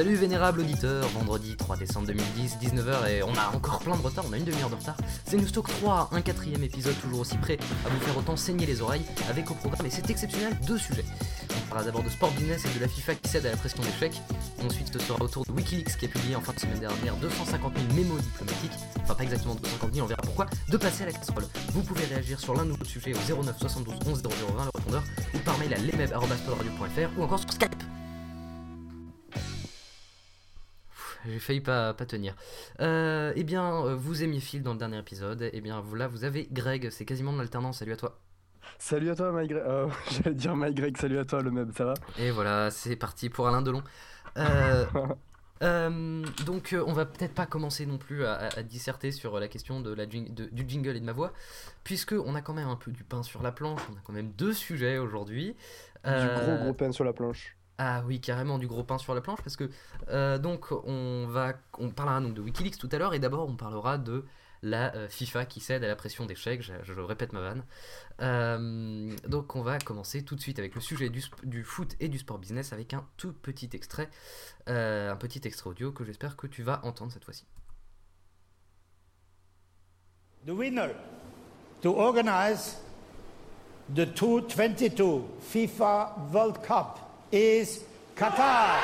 Salut vénérable auditeur, vendredi 3 décembre 2010, 19h et on a encore plein de retard, on a une demi-heure de retard. C'est Newstock 3, un quatrième épisode toujours aussi prêt à vous faire autant saigner les oreilles avec au programme, et c'est exceptionnel, deux sujets. On parlera d'abord de sport business et de la FIFA qui cède à la pression d'échec. Ensuite, ce sera autour de Wikileaks qui a publié en fin de semaine dernière 250 000 mémos diplomatiques, enfin pas exactement 250 000, on verra pourquoi, de passer à la casserole. Vous pouvez réagir sur l'un de nos sujets au 09 72 11 0020 le répondeur ou par mail à lesmeb.podradio.fr ou encore sur Skype. J'ai failli pas, pas tenir. Euh, eh bien, euh, vous aimiez Phil dans le dernier épisode. Eh bien, là, vous avez Greg. C'est quasiment de l'alternance. Salut à toi. Salut à toi, Mike Greg. Euh, J'allais dire Mike Greg. Salut à toi, le même. Ça va? Et voilà, c'est parti pour Alain Delon. Euh, donc, on va peut-être pas commencer non plus à, disserter sur la question de la, du jingle et de ma voix, puisque on a quand même un peu du pain sur la planche. On a quand même deux sujets aujourd'hui. Du gros gros pain sur la planche. Ah oui, carrément du gros pain sur la planche parce que euh, donc on va on parlera donc de WikiLeaks tout à l'heure et d'abord on parlera de la euh, FIFA qui cède à la pression d'échec, je, je, répète ma vanne. Euh, donc on va commencer tout de suite avec le sujet du, du, foot et du sport business avec un tout petit extrait, un petit extrait audio que j'espère que tu vas entendre cette fois-ci. The winner to organize the 2022 FIFA World Cup is Qatar.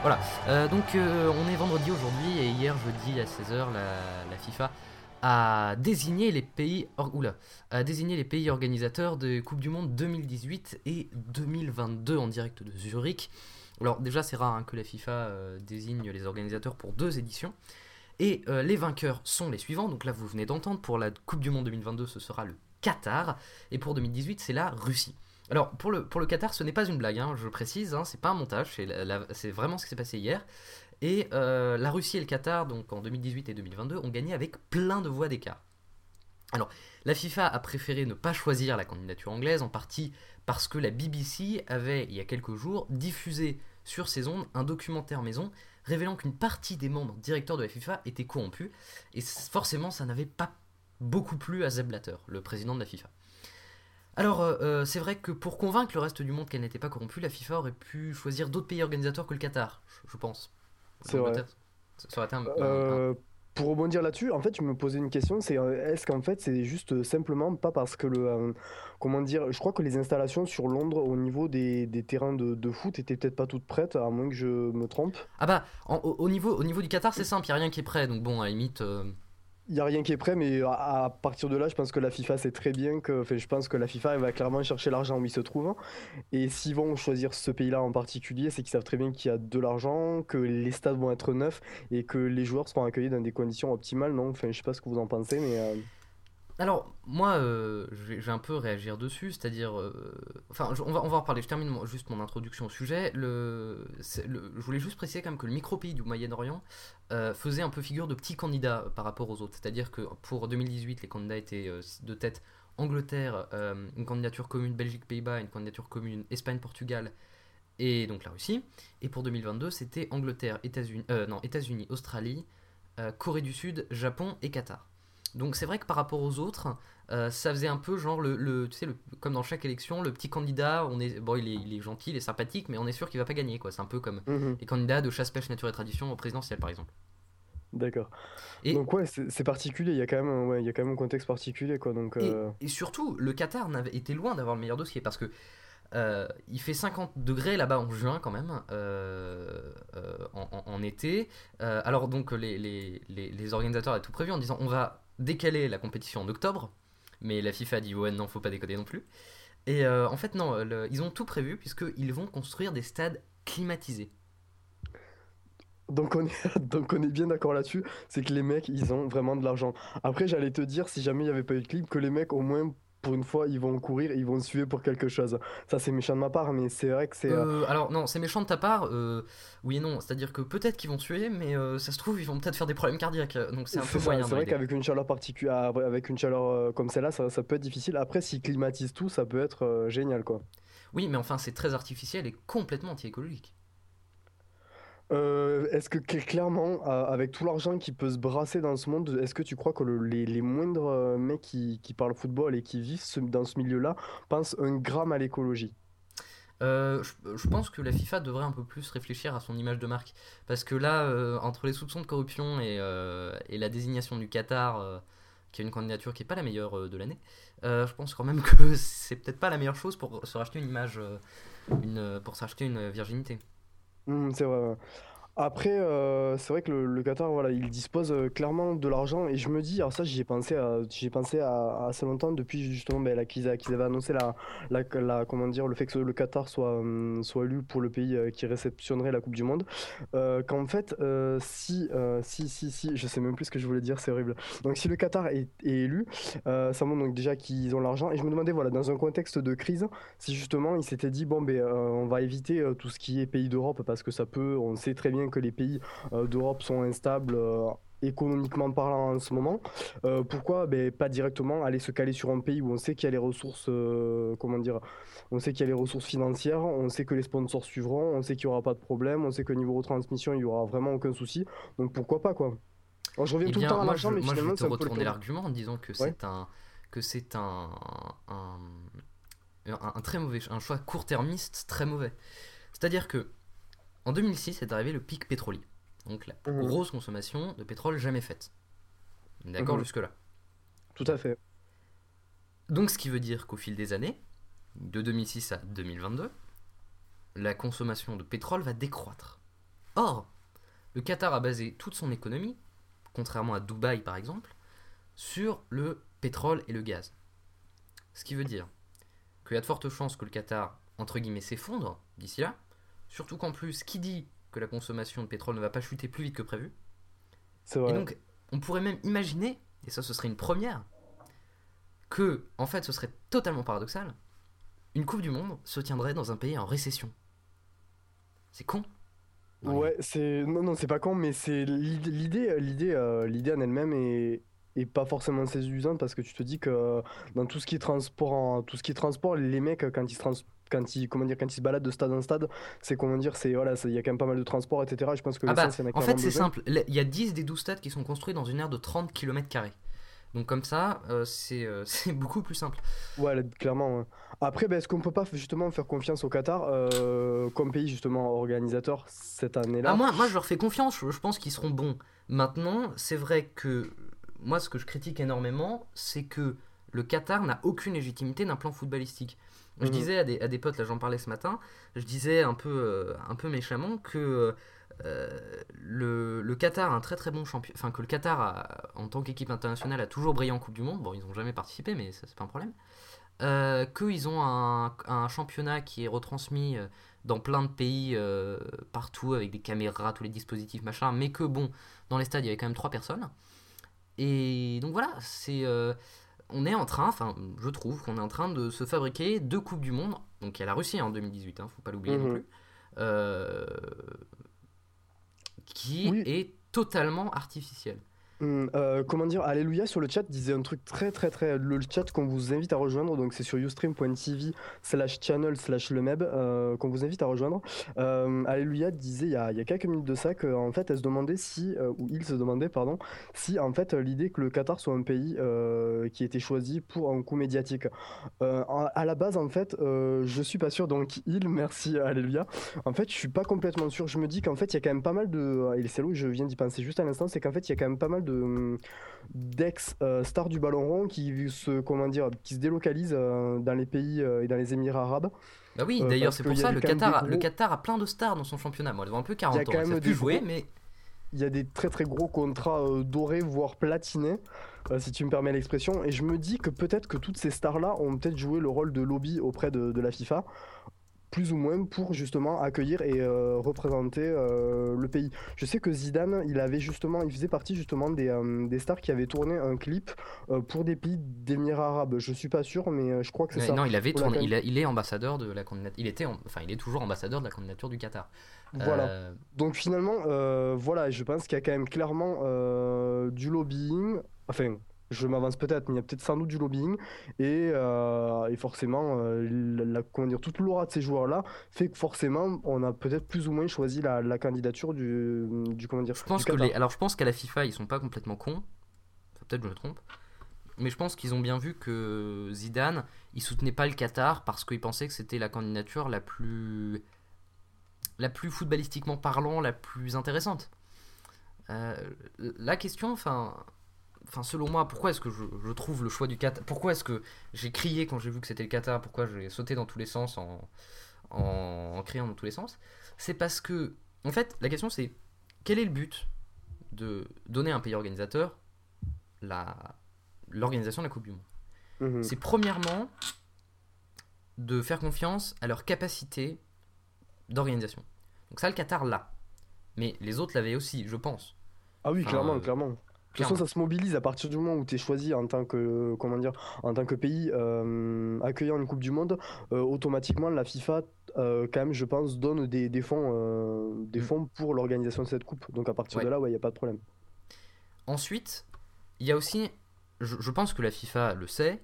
Voilà, euh, donc euh, on est vendredi aujourd'hui et hier jeudi à 16h la, FIFA a désigné les pays organisateurs de Coupe du Monde 2018 et 2022 en direct de Zurich. Alors déjà c'est rare hein, que la FIFA euh, désigne les organisateurs pour deux éditions. Et euh, les vainqueurs sont les suivants. Donc là, vous venez d'entendre, pour la Coupe du Monde 2022, ce sera le Qatar. Et pour 2018, c'est la Russie. Alors, pour le, pour le Qatar, ce n'est pas une blague, hein, je précise, hein, c'est pas un montage, c'est vraiment ce qui s'est passé hier. Et euh, la Russie et le Qatar, donc en 2018 et 2022, ont gagné avec plein de voix d'écart. Alors, la FIFA a préféré ne pas choisir la candidature anglaise, en partie parce que la BBC avait, il y a quelques jours, diffusé sur ses ondes un documentaire maison révélant qu'une partie des membres directeurs de la FIFA étaient corrompus, et forcément ça n'avait pas beaucoup plu à Zeb Blatter, le président de la FIFA. Alors, euh, euh, c'est vrai que pour convaincre le reste du monde qu'elle n'était pas corrompue, la FIFA aurait pu choisir d'autres pays organisateurs que le Qatar, je, pense. C'est vrai. Ça aurait été un, pour rebondir là-dessus, en fait, je me posais une question, c'est euh, est-ce qu'en fait c'est juste simplement pas parce que le, euh, comment dire, je crois que les installations sur Londres au niveau des, terrains de, foot étaient peut-être pas toutes prêtes, à moins que je me trompe. Ah bah, au, niveau, au niveau du Qatar, c'est simple, y a rien qui est prêt, donc bon, à la limite. Euh, n'y a rien qui est prêt, mais à, partir de là, je pense que la FIFA sait très bien que, je pense que la FIFA elle va clairement chercher l'argent où il se trouve. Et s'ils vont choisir ce pays-là en particulier, c'est qu'ils savent très bien qu'il y a de l'argent, que les stades vont être neufs et que les joueurs seront accueillis dans des conditions optimales. Non, enfin, je sais pas ce que vous en pensez, mais. Euh, alors, moi, euh, je, vais, un peu réagir dessus, c'est-à-dire. Euh, enfin, on, va, en reparler. Je termine juste mon introduction au sujet. Je voulais juste préciser quand même que le micro-pays du Moyen-Orient euh, faisait un peu figure de petit candidat par rapport aux autres. C'est-à-dire que pour 2018, les candidats étaient de tête Angleterre, une candidature commune Belgique-Pays-Bas, une candidature commune Espagne-Portugal et donc la Russie. Et pour 2022, c'était Angleterre, États-Unis, non, États-Unis, Australie, Corée du Sud, Japon et Qatar. Donc c'est vrai que par rapport aux autres, euh, ça faisait un peu genre le, tu sais, le, comme dans chaque élection, le petit candidat, on est, bon, il est, il est gentil, il est sympathique, mais on est sûr qu'il va pas gagner, quoi. C'est un peu comme mhm. les candidats de chasse, pêche, nature et tradition au présidentiel, par exemple. D'accord. Donc ouais, c'est particulier. Il y a quand même, ouais, il y a quand même un contexte particulier, quoi. Donc. Euh, et, surtout, le Qatar était loin d'avoir le meilleur dossier parce que. Euh, il fait 50 degrés là-bas en juin quand même, en, en, été. alors donc les, les, les, les organisateurs avaient tout prévu en disant on va décaler la compétition en octobre, mais la FIFA a dit ouais non faut pas déconner non plus. Et euh, en fait non, ils ont tout prévu puisqu'ils vont construire des stades climatisés. Donc on, est, donc on est bien d'accord là-dessus, c'est que les mecs, ils ont vraiment de l'argent. Après, j'allais te dire, si jamais il n'y avait pas eu de clip, que les mecs, au moins, pour une fois, ils vont courir, ils vont suivre pour quelque chose. Ça, c'est méchant de ma part, mais c'est vrai que c'est. Euh, euh, alors, non, c'est méchant de ta part, euh, oui et non. C'est-à-dire que peut-être qu'ils vont tuer, mais ça se trouve, ils vont peut-être faire des problèmes cardiaques. Donc, c'est un peu moyen. C'est vrai qu'avec une chaleur particulière, avec une chaleur comme celle-là, ça, ça, peut être difficile. Après, s'ils climatisent tout, ça peut être génial, quoi. Oui, mais enfin, c'est très artificiel et complètement anti-écologique. Euh, est-ce que cl- clairement, avec tout l'argent qui peut se brasser dans ce monde, est-ce que tu crois que le- les, moindres euh, mecs qui, parlent football et qui vivent dans ce milieu-là pensent un gramme à l'écologie? Euh, je, pense que la FIFA devrait un peu plus réfléchir à son image de marque. Parce que là, entre les soupçons de corruption et, la désignation du Qatar, qui a une candidature qui n'est pas la meilleure de l'année, je pense quand même que c'est peut-être pas la meilleure chose pour se racheter une image, une, pour se racheter une virginité. Hmm, c'est vrai. Après, euh, c'est vrai que le, Qatar, voilà, il dispose euh, clairement de l'argent et je me dis, alors ça, j'y ai pensé, à, j'y pensé assez longtemps depuis justement ben, qu'ils avaient annoncé la, la, comment dire, le fait que le Qatar soit, hum, soit élu pour le pays euh, qui réceptionnerait la Coupe du Monde. Euh, qu'en fait, euh, si, euh, si, si, si, je sais même plus ce que je voulais dire, c'est horrible. Donc, si le Qatar est, élu, euh, ça montre donc déjà qu'ils ont l'argent et je me demandais, voilà, dans un contexte de crise, si justement il s'était dit, bon, ben, euh, on va éviter euh, tout ce qui est pays d'Europe parce que ça peut, on sait très bien que les pays euh, d'Europe sont instables. euh, économiquement parlant en ce moment, Euh, pourquoi ben, pas directement aller se caler sur un pays où on sait qu'il y a les ressources, euh, comment dire, on sait qu'il y a les ressources financières, on sait que les sponsors suivront, on sait qu'il n'y aura pas de problème, on sait que niveau retransmission il y aura vraiment aucun souci, donc pourquoi pas quoi. Alors, je reviens Eh tout le temps à je, l'argent, mais moi, je finalement vais te retourner l'argument en disant que c'est un, que c'est un, un, un- un très mauvais, un choix court-termiste très mauvais. C'est-à-dire que en 2006 est arrivé le pic pétrolier, donc la plus Mhm. grosse consommation de pétrole jamais faite. D'accord Mhm. jusque-là. Tout à fait. Donc ce qui veut dire qu'au fil des années, de 2006 à 2022, la consommation de pétrole va décroître. Or, le Qatar a basé toute son économie, contrairement à Dubaï par exemple, sur le pétrole et le gaz. Ce qui veut dire qu'il y a de fortes chances que le Qatar, entre guillemets, s'effondre d'ici là, surtout qu'en plus, qui dit que la consommation de pétrole ne va pas chuter plus vite que prévu C'est et donc, on pourrait même imaginer, et ça ce serait une première, que, en fait, ce serait totalement paradoxal, une Coupe du Monde se tiendrait dans un pays en récession. C'est con. Ouais, c'est non non c'est pas con mais c'est l'idée l'idée l'idée euh, l'idée en elle-même est est pas forcément séduisante parce que tu te dis que euh, dans tout ce qui est transport en- tout ce qui est transport les mecs quand ils se trans- quand ils comment dire quand ils se baladent de stade en stade c'est comment dire c'est voilà il y a quand même pas mal de transport etc je pense que Ah bah, y en a en fait, c'est simple. Il y a 10 des 12 stades qui sont construits dans une aire de 30 km. Donc, comme ça, euh, c'est euh, c'est beaucoup plus simple. Ouais, clairement. ouais. Après, ben, est-ce qu'on peut pas justement faire confiance au Qatar euh, comme pays justement organisateur cette année-là? Ah, moi, moi, je leur fais confiance, je, je pense qu'ils seront bons. Maintenant, c'est vrai que moi, ce que je critique énormément, c'est que le Qatar n'a aucune légitimité d'un plan footballistique. Je Mhm. disais à des, à des potes, là j'en parlais ce matin, je disais un peu, euh, un peu méchamment que euh, le, le Qatar a un très très bon champion, enfin que le Qatar a- en tant qu'équipe internationale a toujours brillé en Coupe du Monde, bon ils n'ont jamais participé mais ça c'est pas un problème, euh, qu'ils ont un, un championnat qui est retransmis euh, dans plein de pays partout avec des caméras, tous les dispositifs machin, mais que bon, dans les stades il y avait quand même trois personnes. Et donc voilà, c'est euh, on est en train, enfin je trouve qu'on est en train de se fabriquer deux coupes du monde. Donc il y a la Russie hein, en 2018, hein, faut pas l'oublier non Mhm. plus, euh, qui Oui. est totalement artificielle. Hum, euh, comment dire, Alléluia sur le chat disait un truc très très très. Le chat qu'on vous invite à rejoindre, donc c'est sur ustream.tv slash channel slash le meb euh, qu'on vous invite à rejoindre. Euh, Alléluia disait il y, a, quelques minutes de ça qu'en fait elle se demandait si, euh, ou il se demandait, pardon, si en fait l'idée que le Qatar soit un pays qui était choisi pour un coup médiatique. À la base, en fait, je suis pas sûr, donc il, merci Alléluia. En fait, je suis pas complètement sûr. Je me dis qu'en fait, il y a quand même pas mal de. Et c'est là où je viens d'y penser juste à l'instant, c'est qu'en fait, il y a quand même pas mal de d'ex euh, stars du ballon rond qui se comment dire, qui se délocalisent euh, dans les pays euh, et dans les Émirats arabes. Bah oui, Euh, d'ailleurs c'est pour ça le Qatar, le Qatar a plein de stars dans son championnat. Bon, elles ont un peu 40 ans, savent des plus jouer, gros- mais Il y a des très très gros contrats dorés, voire platinés, si tu me permets l'expression. Et je me dis que peut-être que toutes ces stars-là ont peut-être joué le rôle de lobby auprès de, de la FIFA, plus ou moins pour justement accueillir et euh, représenter euh, le pays. Je sais que Zidane, il avait justement, il faisait partie justement des, euh, des stars qui avaient tourné un clip pour des pays d'Émirats arabes. Je suis pas sûr, mais je crois que c'est ça. non, il avait tourné, peine. il, a- il est ambassadeur de la candidature, il était, en- enfin il est toujours ambassadeur de la candidature du Qatar. Voilà. Donc finalement, voilà, je pense qu'il y a quand même clairement du lobbying. Enfin, je m'avance peut-être, mais il y a peut-être sans doute du lobbying. Et, euh, et forcément, euh, la, comment dire, toute l'aura de ces joueurs-là fait que forcément, on a peut-être plus ou moins choisi la, la candidature du, du comment dire. Je pense que les... Alors je pense qu'à la FIFA, ils sont pas complètement cons. Enfin, Peut-être je me trompe. Mais je pense qu'ils ont bien vu que Zidane, il soutenait pas le Qatar parce qu'il pensait que c'était la candidature la plus la plus footballistiquement parlant, la plus intéressante. Euh, la question, enfin, enfin selon moi, pourquoi est-ce que je, je trouve le choix du Qatar Pourquoi est-ce que j'ai crié quand j'ai vu que c'était le Qatar Pourquoi j'ai sauté dans tous les sens en, en, en criant dans tous les sens C'est parce que, en fait, la question c'est quel est le but de donner à un pays organisateur l'organisation de la Coupe du Monde? Mhm. C'est premièrement de faire confiance à leur capacité d'organisation. Donc ça, le Qatar l'a. Mais les autres l'avaient aussi, je pense. Ah oui, Enfin, clairement, euh, clairement. De toute façon, ça se mobilise à partir du moment où tu es choisi en tant que, comment dire, en tant que pays euh, accueillant une Coupe du Monde, euh, automatiquement la FIFA, euh, quand même, je pense, donne des, des fonds, des Mm. fonds pour l'organisation de cette Coupe. Donc à partir Ouais. de là, il n'y a pas de problème. Ensuite, il y a aussi, je, je pense que la FIFA le sait,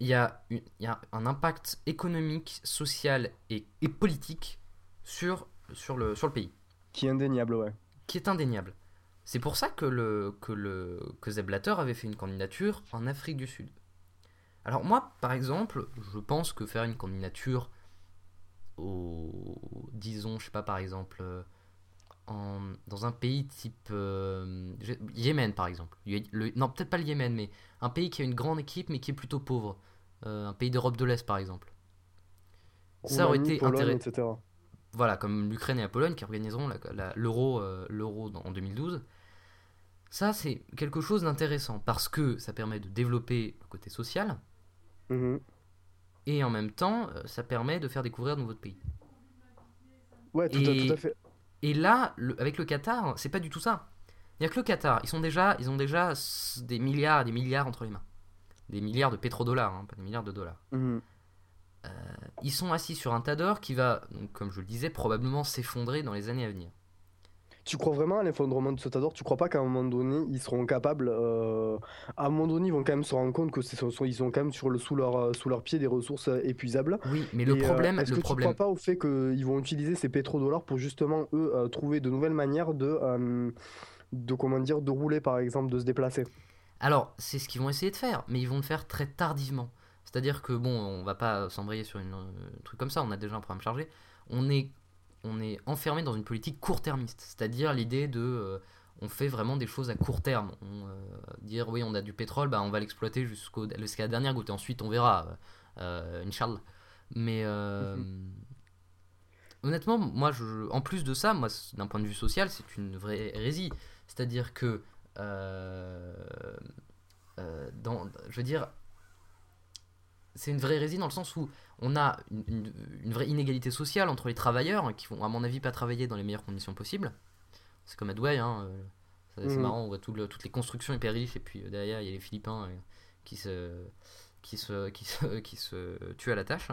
il y a, une- y a un impact économique, social et, et politique sur, sur, le, sur le pays. Qui est indéniable, ouais. qui est indéniable. C'est pour ça que, le, que, le, que Sepp Blatter avait fait une candidature en Afrique du Sud. Alors moi, par exemple, je pense que faire une candidature au, disons, je sais pas, par exemple, euh, en, dans un pays type euh, Yémen, par exemple. Le- le- non, peut-être pas le Yémen, mais un pays qui a une grande équipe, mais qui est plutôt pauvre. Euh, un pays d'Europe de l'Est, par exemple. Ça aurait été intéressant. Voilà, comme l'Ukraine et la Pologne qui organiseront l'euro euh, en 2012. Ça, c'est quelque chose d'intéressant parce que ça permet de développer le côté social Mhm. et en même temps, euh, ça permet de faire découvrir de nouveaux pays. Ouais, tout, à, Et- tout à fait. Et là, le- avec le Qatar, c'est pas du tout ça. A que le Qatar, ils, sont déjà, ils ont déjà des milliards et des milliards entre les mains. Des milliards de pétrodollars, hein, pas des milliards de dollars. Mhm. Ils sont assis sur un tas d'or qui va, donc, comme je le disais, probablement s'effondrer dans les années à venir. Tu crois vraiment à l'effondrement de ce Tador Tu crois pas qu'à un moment donné, ils seront capables, euh, à un moment donné, ils vont quand même se rendre compte que c'est, sont- ils ont quand même sur le, sous, leur, euh, sous leur pied des ressources euh, épuisables Oui, mais le Et, euh, problème, est-ce que problème, tu crois pas au fait qu'ils vont utiliser ces pétrodollars pour justement, eux, euh, trouver de nouvelles manières de, euh, de, comment dire, de rouler, par exemple, de se déplacer? Alors, c'est ce qu'ils vont essayer de faire, mais ils vont le faire très tardivement. C'est-à-dire que, bon, on va pas s'embrayer sur une, euh, un truc comme ça, on a déjà un programme chargé. On est, on est enfermé dans une politique court-termiste, c'est-à-dire l'idée de. euh, on fait vraiment des choses à court terme. On, euh, dire, oui, on a du pétrole, bah, on va l'exploiter jusqu'au, jusqu'à la dernière goutte, et ensuite on verra, euh, Inch'Allah. Mais. euh, Honnêtement, moi, je, en plus de ça, moi, d'un point de vue social, c'est une vraie hérésie. C'est-à-dire que, euh, euh, dans, je veux dire, c'est une vraie hérésie dans le sens où on a une, une- une vraie inégalité sociale entre les travailleurs qui vont, à mon avis, pas travailler dans les meilleures conditions possibles. C'est comme à Douai, hein, euh, c'est Mhm. marrant, on voit tout le- toutes les constructions hyper riches et puis euh, derrière il y a les Philippins euh, qui se, qui se, qui se, qui se tuent à la tâche.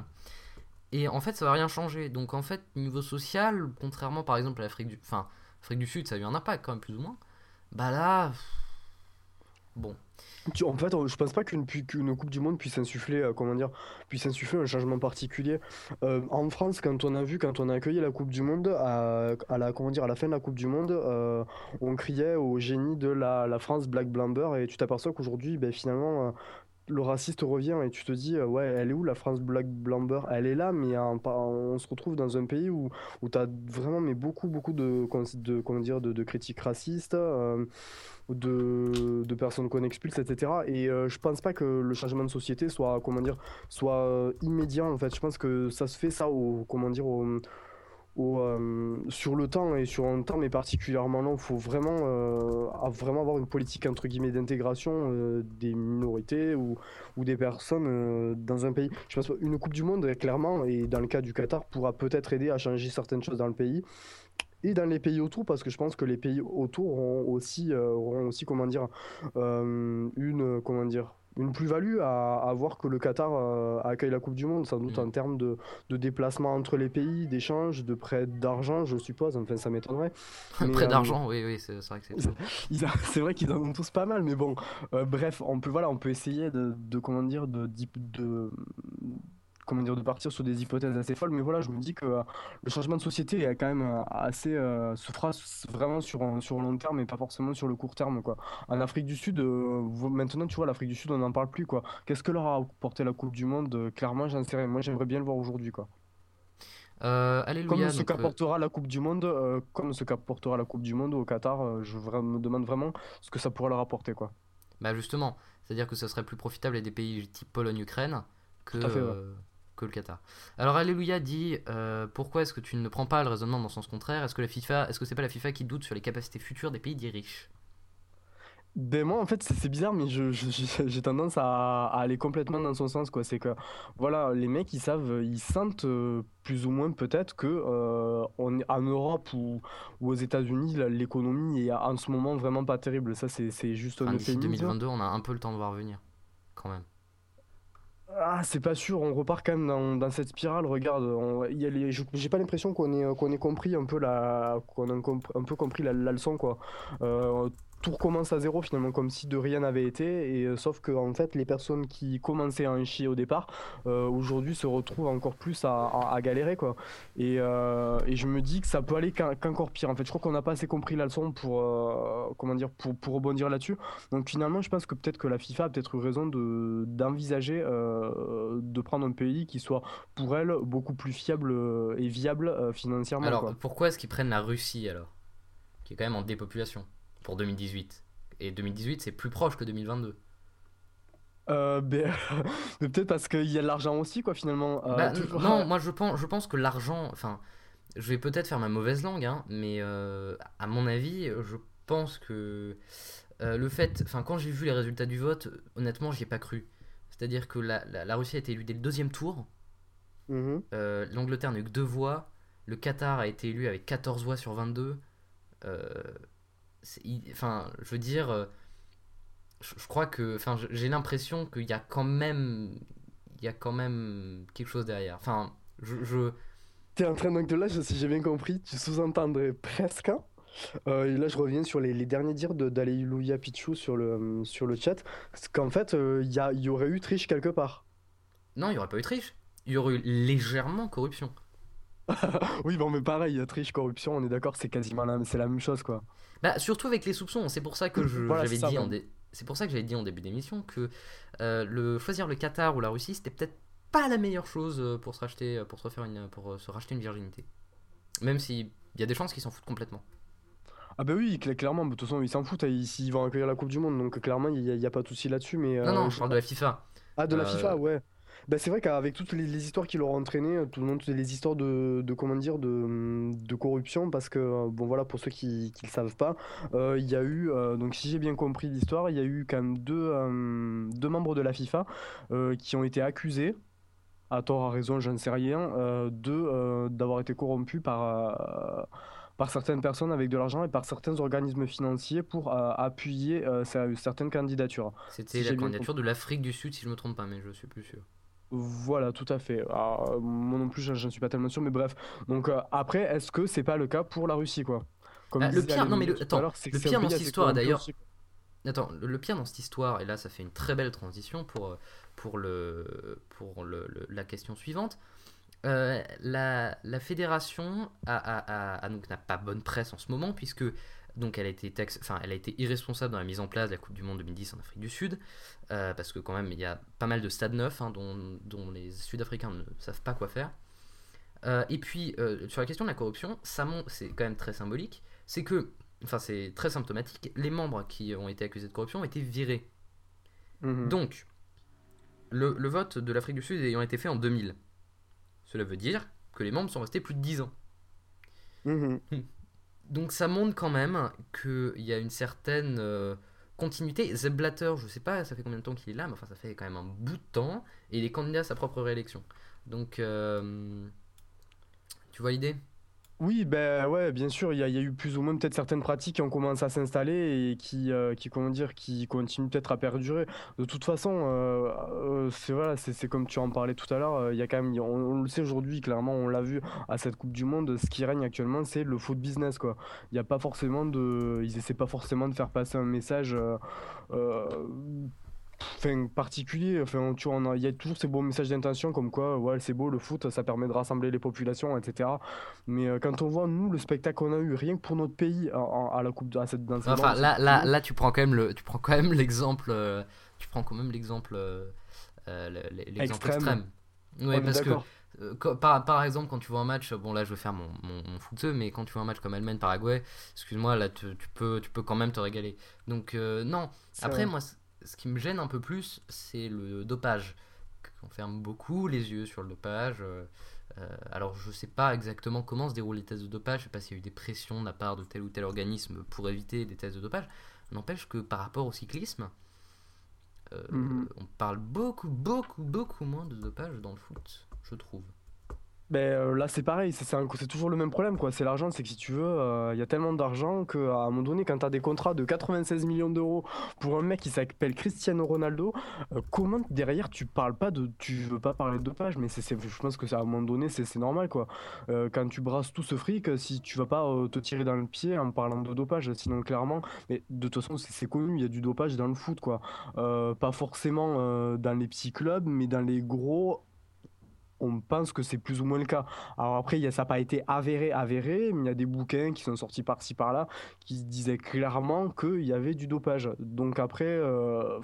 Et en fait, ça va rien changer. Donc en fait, niveau social, contrairement par exemple à l'Afrique du, enfin, Afrique du Sud, ça a eu un impact quand même plus ou moins. Bah là, En fait, je pense pas qu'une Coupe du Monde puisse insuffler, euh, comment dire, puisse insuffler un changement particulier. Euh, en France, quand on a vu, quand on a accueilli la Coupe du Monde, à, la, comment dire, à la fin de la Coupe du Monde, euh, on criait au génie de la, France Black Blamber, et tu t'aperçois qu'aujourd'hui, ben, finalement, le raciste revient, et tu te dis, ouais, elle est où la France Black Blamber? Elle est là, mais on se retrouve dans un pays où, où tu as vraiment mais beaucoup, beaucoup de, comment dire, de critiques racistes. De, personnes qu'on expulse, etc. Et euh, je pense pas que le changement de société soit, comment dire, soit euh, immédiat en fait. Je pense que ça se fait ça comment dire, au, euh, sur le temps et sur un temps mais particulièrement long. Il faut vraiment, avoir une politique entre guillemets d'intégration des minorités ou, des personnes dans un pays. Je pense une Coupe du Monde clairement et dans le cas du Qatar pourra peut-être aider à changer certaines choses dans le pays et dans les pays autour parce que je pense que les pays autour auront aussi, euh, auront aussi comment dire, euh, une, comment dire, une plus-value à, à voir que le Qatar euh, accueille la Coupe du Monde, sans doute Mm. en termes de, de déplacement entre les pays, d'échanges, de prêts d'argent, je suppose, enfin ça m'étonnerait. Près euh, d'argent, oui, oui, c'est vrai que c'est. C'est vrai qu'ils en ont tous pas mal, mais bon, euh, bref, on peut, voilà, on peut essayer de, de comment dire, de, comment dire, de partir sur des hypothèses assez folles, mais voilà, je me dis que euh, le changement de société est quand même euh, assez, euh, se fera vraiment sur, sur le long terme et pas forcément sur le court terme, quoi. En Afrique du Sud, euh, maintenant, tu vois, l'Afrique du Sud, on n'en parle plus, quoi. Qu'est-ce que leur a apporté la Coupe du Monde? Clairement, j'en sais rien. Moi, j'aimerais bien le voir aujourd'hui, quoi. Comme ce qu'apportera la Coupe du Monde, comme ce qu'apportera la Coupe du Monde au Qatar, je me demande vraiment ce que ça pourrait leur apporter, quoi. Bah justement, c'est-à-dire que ce serait plus profitable à des pays type Pologne-Ukraine que, fait, ouais. euh, que le Qatar. Alors Alléluia dit euh, pourquoi est-ce que tu ne prends pas le raisonnement dans le sens contraire? Est-ce que la FIFA, est-ce que c'est pas la FIFA qui doute sur les capacités futures des pays dits riches? Ben moi en fait c'est bizarre mais je, je- je- j'ai tendance à, à aller complètement dans son sens quoi. C'est que voilà les mecs ils savent, ils sentent euh, plus ou moins peut-être que euh, on en Europe ou, ou aux États-Unis l'économie est en ce moment vraiment pas terrible. Ça c'est juste un Enfin, D'ici euphémisme. 2022, on a un peu le temps de voir venir, quand même. Ah c'est pas sûr, on repart quand même dans, dans cette spirale. Regarde, on- y a les- j'ai pas l'impression qu'on ait qu'on ait compris un peu la qu'on a comp- un peu compris la, la leçon quoi. Euh, tout recommence à zéro finalement, comme si de rien n'avait été, et euh, sauf que en fait les personnes qui commençaient à en chier au départ, euh, aujourd'hui se retrouvent encore plus à, à- à galérer quoi. Et, euh, et je me dis que ça peut aller qu'en- qu'encore pire. En fait, je crois qu'on n'a pas assez compris la leçon pour comment dire pour, pour rebondir là-dessus. Donc finalement, je pense que peut-être que la FIFA a peut-être eu raison de d'envisager de prendre un pays qui soit pour elle beaucoup plus fiable et viable financièrement. Alors, quoi. pourquoi est-ce qu'ils prennent la Russie alors? Qui est quand même en dépopulation pour 2018. Et 2018, c'est plus proche que 2022. Euh, ben, mais peut-être parce qu'il y a de l'argent aussi, quoi, finalement. Euh, Bah, toujours- non, moi je pense, je pense que l'argent. Enfin, je vais peut-être faire ma mauvaise langue, hein, mais euh, à mon avis, je pense que euh, le fait. Enfin, quand j'ai vu les résultats du vote, honnêtement, j'y ai pas cru. C'est-à-dire que la, la- la Russie a été élue dès le deuxième tour, Mhm. euh, l'Angleterre n'a eu que deux voix, le Qatar a été élu avec 14 voix sur 22. Euh, il- Enfin, je veux dire. euh, je, je crois que. Enfin, j'ai l'impression qu'il y a quand même. Il y a quand même quelque chose derrière. Enfin, je- je T'es en train donc de là, si j'ai bien compris, tu sous-entendrais presque. hein. Euh, et là, je reviens sur les, les derniers dires de d'Alléluia Pichou sur le, sur le chat. Qu'en fait, euh, il y, a- il y aurait eu triche quelque part. Non, il n'y aurait pas eu triche. Il y aurait eu légèrement corruption. Oui, bon, mais pareil, triche, corruption, on est d'accord, c'est quasiment la, c'est la même chose, quoi. Bah, surtout avec les soupçons. C'est pour ça que je- Voilà, j'avais dit en ouais. dé- C'est pour ça que j'avais dit en début d'émission que euh, le choisir le Qatar ou la Russie, c'était peut-être pas la meilleure chose euh, pour se racheter, pour se refaire une, pour euh, se racheter une virginité. Même si il y a des chances qu'ils s'en foutent complètement. Ah bah oui, cla- clairement, de toute façon, ils s'en foutent, ils, ils vont accueillir la Coupe du Monde, donc clairement, il n'y a, pas de souci là-dessus, mais... non, euh, non, je- je parle de la FIFA. Ah, de la Euh, FIFA, ouais. Bah, c'est vrai qu'avec toutes les, les histoires qui leur ont entraîné, tout le monde, les histoires de, de comment dire, de, de corruption, parce que, euh, bon voilà, pour ceux qui ne le savent pas, euh, il y a eu, euh, donc si j'ai bien compris l'histoire, il y a eu quand même deux, euh, deux membres de la FIFA euh, qui ont été accusés, à tort, à raison, j'en sais rien, euh, de, euh, d'avoir été corrompus par, euh, par certaines personnes avec de l'argent et par certains organismes financiers pour euh, appuyer euh, cer- certaines candidatures. C'était Si la candidature de l'Afrique du Sud, si je me trompe pas, mais je suis plus sûr. Voilà, tout à fait. Alors, euh, moi non plus, j'en j'en suis pas tellement sûr, mais bref. Donc euh, après, est-ce que c'est pas le cas pour la Russie, quoi? Comme Bah, le pire- non, mais le- attends, le pire dans cette histoire, d'ailleurs. Attends, le, le pire dans cette histoire, et là ça fait une très belle transition pour, pour, le, pour le, le- la question suivante. Euh, la, la fédération a, a- a- a donc n'a pas bonne presse en ce moment puisque donc elle a été taxe- enfin elle a été irresponsable dans la mise en place de la Coupe du Monde 2010 en Afrique du Sud euh, parce que quand même il y a pas mal de stades neufs hein, dont, dont les Sud-Africains ne savent pas quoi faire. Euh, et puis euh, sur la question de la corruption, ça c'est quand même très symbolique, c'est que enfin c'est très symptomatique, les membres qui ont été accusés de corruption ont été virés. Mhm. Donc, le, le vote de l'Afrique du Sud ayant été fait en 2000, cela veut dire que les membres sont restés plus de 10 ans. Mhm. Donc ça montre quand même qu'il y a une certaine euh, continuité. Zeb Blatter, je sais pas, ça fait combien de temps qu'il est là, mais enfin ça fait quand même un bout de temps, et il est candidat à sa propre réélection. Donc, euh, tu vois l'idée? Oui, ben ouais, bien sûr, il y, a y eu plus ou moins peut-être certaines pratiques qui ont commencé à s'installer et qui, euh, comment dire, qui continuent peut-être à perdurer. De toute façon, euh, euh, c'est voilà, c'est comme tu en parlais tout à l'heure, il y a quand même, on, le sait aujourd'hui, clairement, on l'a vu à cette Coupe du Monde, ce qui règne actuellement, c'est le foot business, quoi. Il n'y a pas forcément de, ils essaient pas forcément de faire passer un message. Enfin, particulier, enfin, tu vois, il y a toujours ces beaux messages d'intention comme quoi, ouais, c'est beau, le foot, ça permet de rassembler les populations, etc. Mais euh, quand on voit, nous, le spectacle qu'on a eu, rien que pour notre pays, à la coupe, de- à cette, dans cette- Enfin, là, là, là, tu prends quand même le, tu prends quand même l'exemple, euh, tu prends quand même l'exemple, euh, euh, le- le- l'exemple Extrême. extrême. Ouais, parce que par, par exemple, quand tu vois un match, bon là, je vais faire mon, mon, mon mais quand tu vois un match comme Allemagne-Paraguay, excuse-moi, là, tu, tu peux, tu peux quand même te régaler. Donc euh, non. Après, vrai. moi, ce qui me gêne un peu plus, c'est le dopage. On ferme beaucoup les yeux sur le dopage. euh, euh, alors, je sais pas exactement comment se déroulent les tests de dopage. Je sais pas s'il y a eu des pressions de la part de tel ou tel organisme pour éviter des tests de dopage. N'empêche que par rapport au cyclisme, euh, Mhm. on parle beaucoup, beaucoup, beaucoup moins de dopage dans le foot, je trouve. Ben euh, là c'est pareil, c'est c'est toujours le même problème quoi. C'est l'argent, c'est que si tu veux, euh, il y a tellement d'argent qu'à un moment donné, quand tu as des contrats de 96 millions d'euros pour un mec qui s'appelle Cristiano Ronaldo, euh, comment derrière tu parles pas de, tu veux pas parler de dopage, mais c'est, c'est- je pense que c'est à un moment donné c'est c'est normal quoi. Euh, quand tu brasses tout ce fric, euh, si tu vas pas euh, te tirer dans le pied en parlant de dopage, sinon clairement, mais de toute façon c'est connu, il y a du dopage dans le foot quoi. Euh, pas forcément euh, dans les petits clubs, mais dans les gros on pense que c'est plus ou moins le cas. Alors après, il y a- ça n'a pas été avéré, avéré, mais il y a des bouquins qui sont sortis par-ci par-là qui disaient clairement qu'il y avait du dopage. Donc après, euh,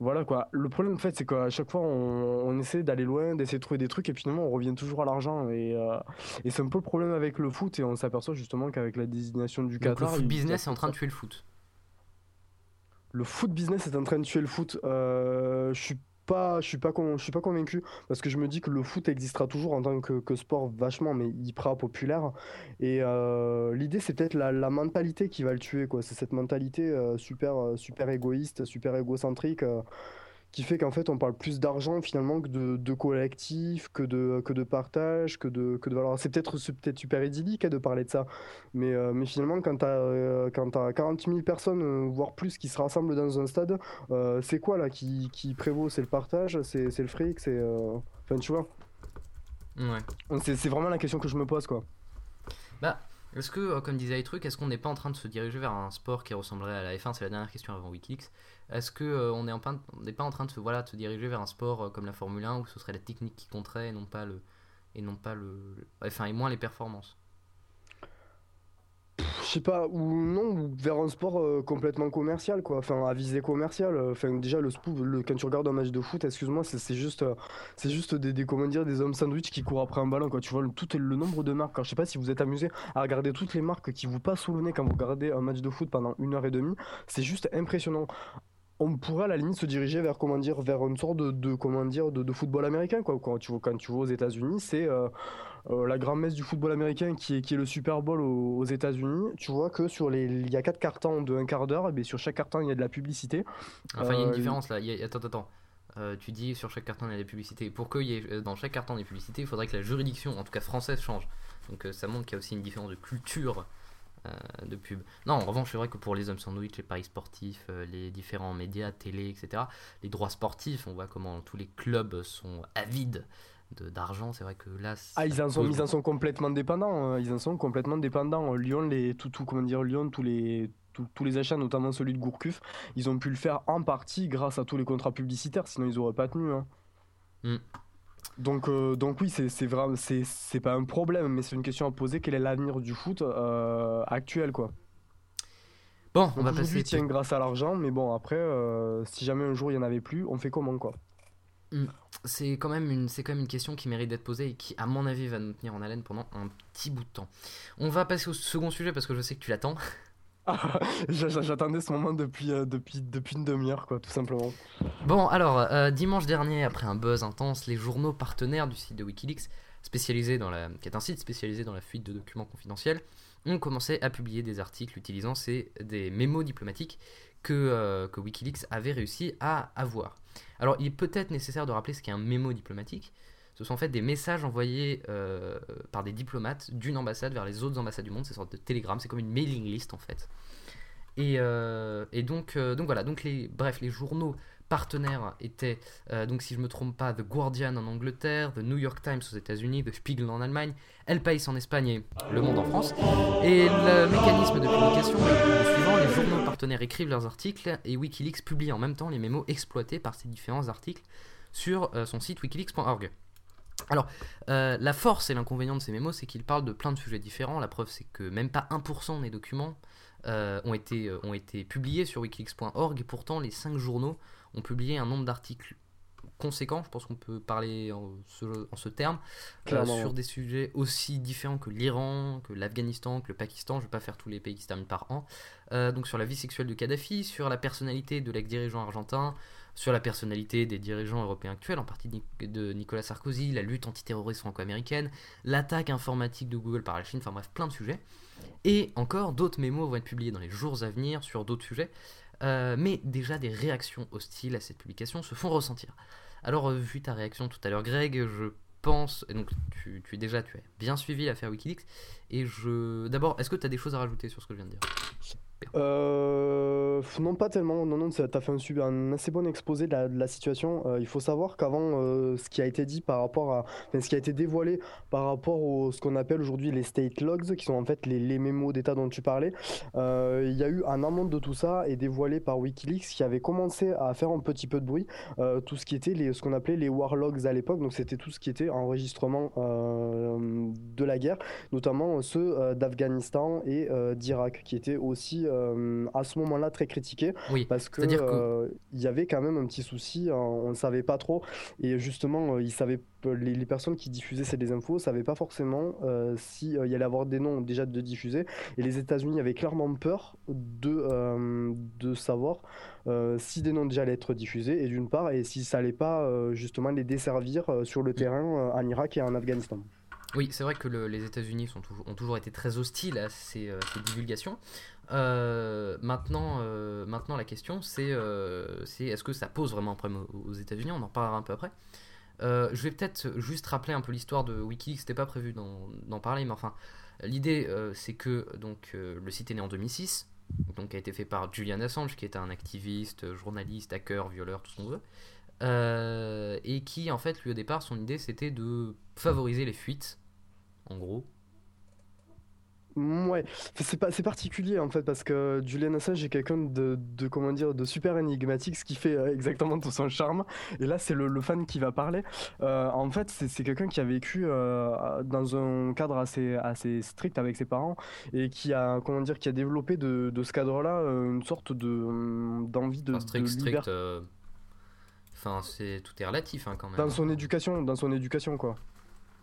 voilà quoi. Le problème en fait, c'est qu'à chaque fois, on, on essaie d'aller loin, d'essayer de trouver des trucs, et finalement, on revient toujours à l'argent. Et, euh, et c'est un peu le problème avec le foot, et on s'aperçoit justement qu'avec la désignation du Donc le Qatar, foot il- business est en train de tuer le foot. le foot business est en train de tuer le foot. Euh, je suis pas, je suis pas, con- je suis pas convaincu parce que je me dis que le foot existera toujours en tant que, sport vachement, mais hyper populaire. Et euh, l'idée, c'est peut-être la, mentalité qui va le tuer, quoi. C'est cette mentalité euh, super, euh, super égoïste, super égocentrique. Qui fait qu'en fait on parle plus d'argent finalement que de, de collectif, que de, que de partage, que de, que de valeur. C'est peut-être peut-être super idyllique hein, de parler de ça, mais, euh, mais finalement quand tu as, quand t'as 40 000 personnes, euh, voire plus, qui se rassemblent dans un stade, euh, c'est quoi là qui, qui prévaut? C'est le partage, c'est le fric, c'est... Enfin tu vois, Ouais. c'est vraiment la question que je me pose quoi. Bah, est-ce que, comme disait les trucs, est-ce qu'on n'est pas en train de se diriger vers un sport qui ressemblerait à la F1 C'est la dernière question avant Wikileaks. Est-ce que euh, on est en train de- on n'est pas en train de se, voilà, diriger vers un sport euh, comme la Formule 1 où ce serait la technique qui compterait et non pas le et non pas le, enfin et moins les performances? Je sais pas, ou non, vers un sport euh, complètement commercial, quoi. Enfin, à visée commerciale. euh, Enfin, déjà, le, le quand tu regardes un match de foot, excuse-moi, c'est juste, euh, c'est juste des, des, comment dire, des hommes sandwich qui courent après un ballon, quoi. Tu vois, le, tout le nombre de marques. Alors, je sais pas si vous êtes amusé à regarder toutes les marques qui vous passent sous le nez quand vous regardez un match de foot pendant une heure et demie. C'est juste impressionnant. On pourrait à la limite se diriger vers comment dire vers une sorte de, de comment dire de, de football américain quoi quand tu vois quand tu vas aux États-Unis c'est euh, euh, la grand-messe du football américain qui est, qui est le Super Bowl aux, aux États-Unis, tu vois que sur les, il y a quatre cartons de un quart d'heure, et bien sur chaque carton il y a de la publicité. Enfin, il y a une Euh, différence là. Il y a- Attends, attends. Tu dis sur chaque carton il y a des publicités. Pour qu'il y ait dans chaque carton des publicités, il faudrait que la juridiction, en tout cas française, change. Donc ça montre qu'il y a aussi une différence de culture de pub. Non, en revanche, c'est vrai que pour les hommes sandwich, les paris sportifs, euh, les différents médias, télé, etc., les droits sportifs, on voit comment tous les clubs sont avides de- d'argent. C'est vrai que là, Ah, ils en sont, ils en sont complètement dépendants. euh, Ils en sont complètement dépendants. Lyon, les, tout, tout, comment dire, Lyon, tous les, tous, tous les achats, notamment celui de Gourcuff, ils ont pu le faire en partie grâce à tous les contrats publicitaires. Sinon, ils auraient pas tenu. hein. Mm. Donc, euh, donc oui, c'est vraiment, c'est pas un problème, mais c'est une question à poser. Quel est l'avenir du foot euh, actuel, quoi? Bon, on va passer. il tient grâce à l'argent, mais bon, après, euh, si jamais un jour il y en avait plus, on fait comment, quoi? C'est quand même une c'est quand même une question qui mérite d'être posée et qui à mon avis va nous tenir en haleine pendant un petit bout de temps. On va passer au second sujet parce que je sais que tu l'attends. J'a- j'a- J'attendais ce moment depuis, euh, depuis, depuis une demi-heure, quoi, tout simplement. Bon alors euh, dimanche dernier après un buzz intense, les journaux partenaires du site de WikiLeaks spécialisé dans la qui est un site spécialisé dans la fuite de documents confidentiels ont commencé à publier des articles utilisant ces des mémos diplomatiques que, euh, que WikiLeaks avait réussi à avoir. Alors il est peut-être nécessaire de rappeler ce qu'est un mémo diplomatique. Ce sont en fait des messages envoyés par des diplomates d'une ambassade vers les autres ambassades du monde. C'est une sorte de télégramme, c'est comme une mailing list en fait. Et, et donc, donc voilà, donc les, bref, les journaux partenaires étaient, euh, donc si je me trompe pas, The Guardian en Angleterre, The New York Times aux États-Unis, The Spiegel en Allemagne, El País en Espagne et Le Monde en France. Et le mécanisme de publication est le suivant les journaux partenaires écrivent leurs articles et Wikileaks publie en même temps les mémos exploités par ces différents articles sur euh, son site wikileaks.org. Alors, euh, la force et l'inconvénient de ces mémos, c'est qu'ils parlent de plein de sujets différents. La preuve, c'est que même pas 1% des documents ont, été, ont été publiés sur wikileaks.org et pourtant les 5 journaux ont publié un nombre d'articles conséquent, je pense qu'on peut parler en ce, terme, euh, sur des sujets aussi différents que l'Iran, que l'Afghanistan, que le Pakistan, je ne vais pas faire tous les pays qui se terminent par an, euh, donc sur la vie sexuelle de Kadhafi, sur la personnalité de l'ex-dirigeant argentin, sur la personnalité des dirigeants européens actuels, en partie de Nicolas Sarkozy, la lutte antiterroriste franco-américaine, l'attaque informatique de Google par la Chine, enfin bref, plein de sujets. Et encore, d'autres mémos vont être publiés dans les jours à venir sur d'autres sujets. Euh, mais déjà des réactions hostiles à cette publication se font ressentir. Alors, euh, vu ta réaction tout à l'heure, Greg, je pense, et donc tu, tu, déjà tu as bien suivi l'affaire Wikileaks, et je. D'abord, est-ce que tu as des choses à rajouter sur ce que je viens de dire? Euh, non, pas tellement. Non, non, tu as fait un, assez bon exposé de la, situation. Euh, il faut savoir qu'avant, euh, ce qui a été dit par rapport à. ce qui a été dévoilé par rapport au ce qu'on appelle aujourd'hui les state logs, qui sont en fait les, les mémos d'État dont tu parlais, il y a eu un amont de tout ça et dévoilé par Wikileaks qui avait commencé à faire un petit peu de bruit. tout ce qui était ce qu'on appelait les war logs à l'époque. Donc, c'était tout ce qui était enregistrement de la guerre, notamment ceux d'Afghanistan et d'Irak, qui étaient aussi euh, à ce moment-là très critiqué parce que, euh, il y avait quand même un petit souci, hein, on ne savait pas trop et justement euh, ils savaient les, personnes qui diffusaient ces infos savaient pas forcément s'il y allait avoir des noms déjà de diffuser et les États-Unis avaient clairement peur de, de savoir si des noms déjà allaient être diffusés et d'une part et si ça allait pas justement les desservir sur le terrain en Irak et en Afghanistan. Oui, c'est vrai que les États-Unis ont toujours été très hostiles à ces, ces divulgations. Euh, maintenant, euh, maintenant, la question, c'est euh, est-ce que ça pose vraiment un problème aux, États-Unis? On en parlera un peu après. je vais peut-être juste rappeler un peu l'histoire de Wikileaks. C'était pas prévu d'en parler, mais enfin, l'idée, c'est que donc le site est né en 2006, donc a été fait par Julian Assange, qui est un activiste, journaliste, hacker, violeur, tout ce qu'on veut, et qui, en fait, lui au départ, son idée, c'était de favoriser les fuites, en gros, Ouais, c'est pas, c'est particulier en fait parce que Julian Assange est quelqu'un de, de, comment dire de super énigmatique, ce qui fait euh, exactement tout son charme. Et là, c'est le, fan qui va parler. Euh, en fait, c'est quelqu'un qui a vécu euh, dans un cadre assez assez strict avec ses parents et qui a comment dire qui a développé de, de ce cadre-là une sorte de d'envie de, strict, strict. Enfin, c'est tout est relatif hein, quand même. Dans son éducation, dans son éducation quoi.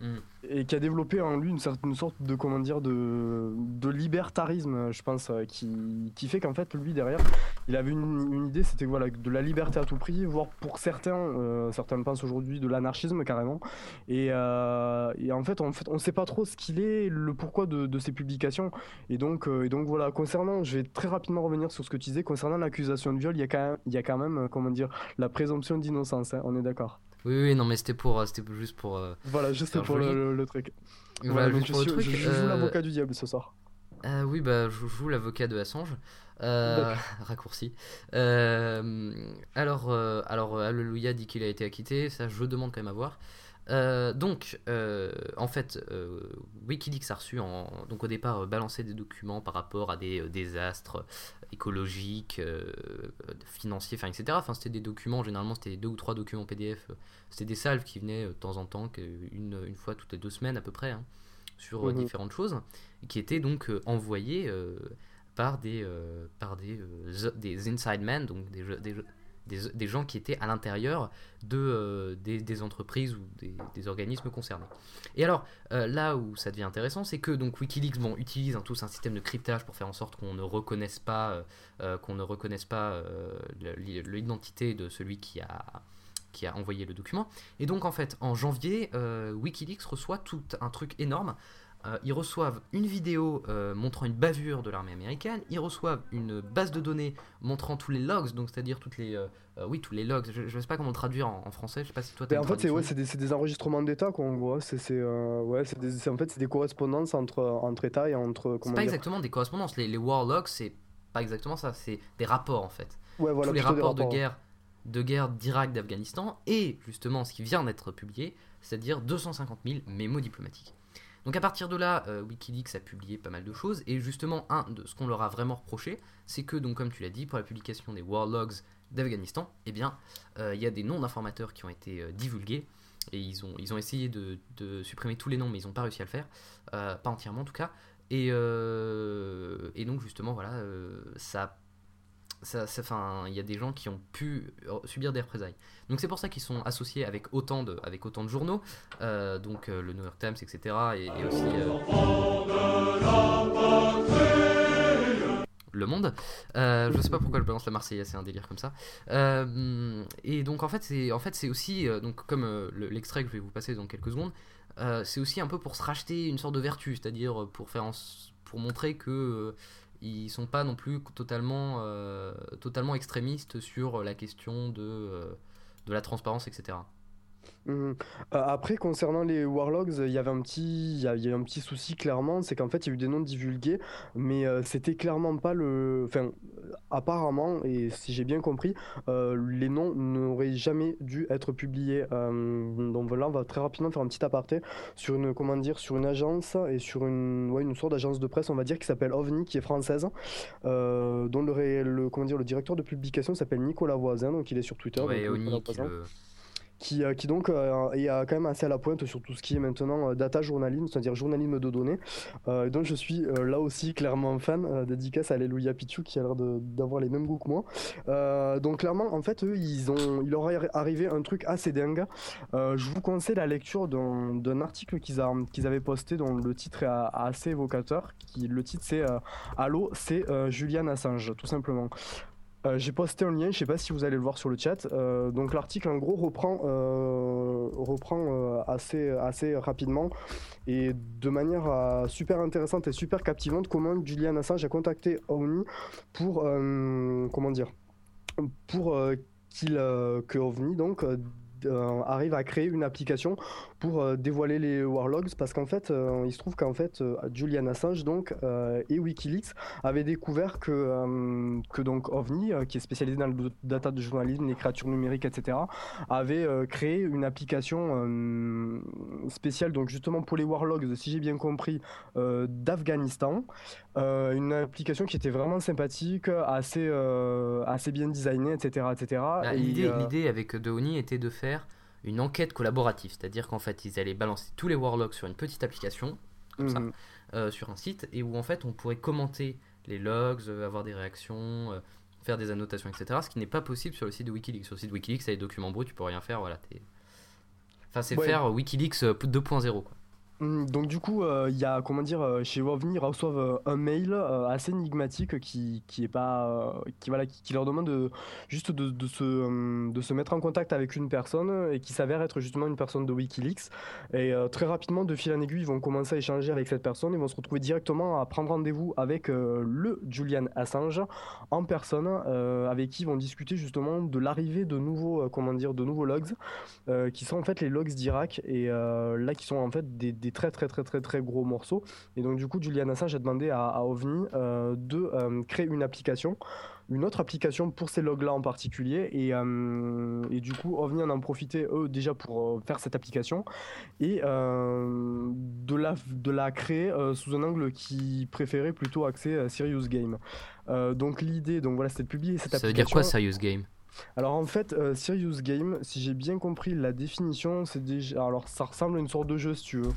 Mm. Et qui a développé en lui une sorte de comment dire de, de libertarisme, je pense, euh, qui, qui fait qu'en fait lui derrière, il avait une, idée, c'était voilà de la liberté à tout prix, voire pour certains, euh, certains pensent aujourd'hui de l'anarchisme carrément. Et, euh, et, en fait, en fait, on sait pas trop ce qu'il est, le pourquoi de, de ses publications. Et donc, et donc voilà, concernant, je vais très rapidement revenir sur ce que tu disais concernant l'accusation de viol, il y a quand même, il y a quand même comment dire, la présomption d'innocence. Hein, on est d'accord? Oui, oui, non, mais c'était pour, euh, c'était juste pour. Euh, voilà, juste pour le, le, truc. Voilà, je, le truc. Je, joue euh, l'avocat du diable ce soir. oui, bah, je joue l'avocat de Assange. raccourci. alors, alors, Alléluia dit qu'il a été acquitté. Ça, je demande quand même à voir. Euh, donc, euh, en fait, euh, Wikileaks a reçu, en, donc au départ, balancé des documents par rapport à des désastres écologiques, financiers, enfin, etc. Enfin, c'était des documents, généralement, c'était deux ou trois documents PDF. C'était des salves qui venaient de temps en temps, une, une fois toutes les deux semaines à peu près, hein, sur mhm. différentes choses, qui étaient donc envoyés par des, par des, des inside men, donc des, des des, gens qui étaient à l'intérieur de, euh, des, entreprises ou des, organismes concernés. Et alors, euh, là où ça devient intéressant, c'est que donc Wikileaks bon, utilise hein, tous un système de cryptage pour faire en sorte qu'on ne reconnaisse pas, euh, l'identité de celui qui a, qui a envoyé le document. Et donc, en fait, en janvier, Wikileaks reçoit tout un truc énorme euh, ils reçoivent une vidéo euh, montrant une bavure de l'armée américaine, ils reçoivent une base de données montrant tous les logs, donc c'est-à-dire toutes les, euh, oui, tous les logs. Je, je sais pas comment le traduire en, en français. Je sais pas si toi. Mais une en fait, c'est ouais, des, enregistrements d'État qu'on voit. C'est ouais, des- en fait c'est des correspondances entre entre États et entre C'est pas dire. exactement des correspondances. Les, les war logs, c'est pas exactement ça. C'est des rapports en fait. Ouais, voilà, tous les rapports, de guerre de guerre d'Irak, d'Afghanistan et justement ce qui vient d'être publié, c'est-à-dire 250 000 mémos diplomatiques. Donc à partir de là, euh, WikiLeaks a publié pas mal de choses. Et justement un de ce qu'on leur a vraiment reproché, c'est que donc comme tu l'as dit pour la publication des war logs d'Afghanistan, eh bien euh, il y a des noms d'informateurs qui ont été euh, divulgués. Et ils ont essayé de, supprimer tous les noms mais ils n'ont pas réussi à le faire, pas entièrement en tout cas. Et, et donc justement voilà ça ça, enfin, il y a des gens qui ont pu euh, subir des représailles. Donc c'est pour ça qu'ils sont associés avec autant de, avec autant de journaux, euh, donc euh, le New York Times, etc. Et, aussi Le Monde. Je sais pas pourquoi je balance la Marseillaise, c'est un délire comme ça. Et donc en fait c'est, en fait c'est aussi, donc comme le- l'extrait que je vais vous passer dans quelques secondes, c'est aussi un peu pour se racheter une sorte de vertu, c'est-à-dire pour faire, pour montrer que ils sont pas non plus totalement, euh, totalement extrémistes sur la question de, euh, de la transparence, etc. Mhm. Euh, Après, concernant les Warlogs, il y avait un petit, il y a, il y a un petit souci clairement, c'est qu'en fait, il y a eu des noms divulgués, mais euh, c'était clairement pas le. Enfin, apparemment, et si j'ai bien compris, euh, les noms n'auraient jamais dû être publiés. Euh, donc là, on va très rapidement faire un petit aparté sur une, comment dire, sur une agence et sur une, ouais, une sorte d'agence de presse, on va dire, qui s'appelle OVNI, qui est française, dont le, le, comment dire, le directeur de publication s'appelle Nicolas Voisin, donc il est sur Twitter. Ouais, donc, euh, qui donc euh, est euh, quand même assez à la pointe sur tout ce qui est maintenant data journalisme, c'est-à-dire journalisme de données, dont je suis là aussi clairement fan, dédicace à Alléluia Pichu qui a l'air d'avoir les mêmes goûts que moi. Donc clairement, en fait, eux, ils ont, il leur est arrivé un truc assez dingue. Je vous conseille la lecture d'un article qu'ils avaient posté dont le titre est assez évocateur. Le titre c'est Allô, c'est Julian Assange, tout simplement. Euh, J'ai posté un lien, je sais pas si vous allez le voir sur le chat. Euh, donc l'article en gros reprend, euh, reprend assez, assez rapidement et de manière super intéressante et super captivante comment Julian Assange a contacté OVNI pour comment dire pour qu'il que OVNI donc arrive à créer une application pour euh, dévoiler les warlogs parce qu'en fait euh, il se trouve qu'en fait euh, Julian Assange donc euh, et WikiLeaks avaient découvert que que donc OVNI qui est spécialisé dans le data de journalisme les créatures numériques etc avait créé une application spéciale donc justement pour les warlogs si j'ai bien compris d'Afghanistan une application qui était vraiment sympathique assez assez bien designée etc etc Bah, Et, L'idée l'idée avec Oni était de faire une enquête collaborative, c'est-à-dire qu'en fait ils allaient balancer tous les warlocks sur une petite application, comme ça, mhm. euh, sur un site, et où en fait on pourrait commenter les logs, euh, avoir des réactions, euh, faire des annotations, etc. Ce qui n'est pas possible sur le site de Wikileaks. Sur le site de Wikileaks, t'as les documents bruts, tu peux rien faire, voilà. t'es- Enfin, c'est Ouais. faire Wikileaks euh, 2.0, quoi. Mm, Donc du coup, euh, il y a comment dire euh, chez OVNI, ils reçoivent euh, un mail euh, assez énigmatique qui qui est pas euh, qui voilà qui, leur demande de, juste de, se euh, de se mettre en contact avec une personne et qui s'avère être justement une personne de WikiLeaks. Et euh, très rapidement de fil en aiguille, ils vont commencer à échanger avec cette personne, ils vont se retrouver directement à prendre rendez-vous avec euh, le Julian Assange en personne euh, avec qui ils vont discuter justement de l'arrivée de nouveaux euh, comment dire de nouveaux logs euh, qui sont en fait les logs d'Irak et euh, là qui sont en fait des très très très très très gros morceaux. Et donc du coup Julian Assange a demandé à, à OVNI euh, de euh, créer une application une autre application pour ces logs là en particulier. Et, euh, et du coup OVNI en a profité eux déjà pour faire cette application. Et de, la, de la créer sous un angle qui préférait plutôt axé Serious Game. Donc l'idée donc voilà c'était de publier cette Ça veut application. dire quoi, Serious Game? Alors en fait, euh, Serious Game, si j'ai bien compris la définition, c'est déjà. Alors ça ressemble à une sorte de jeu si tu veux.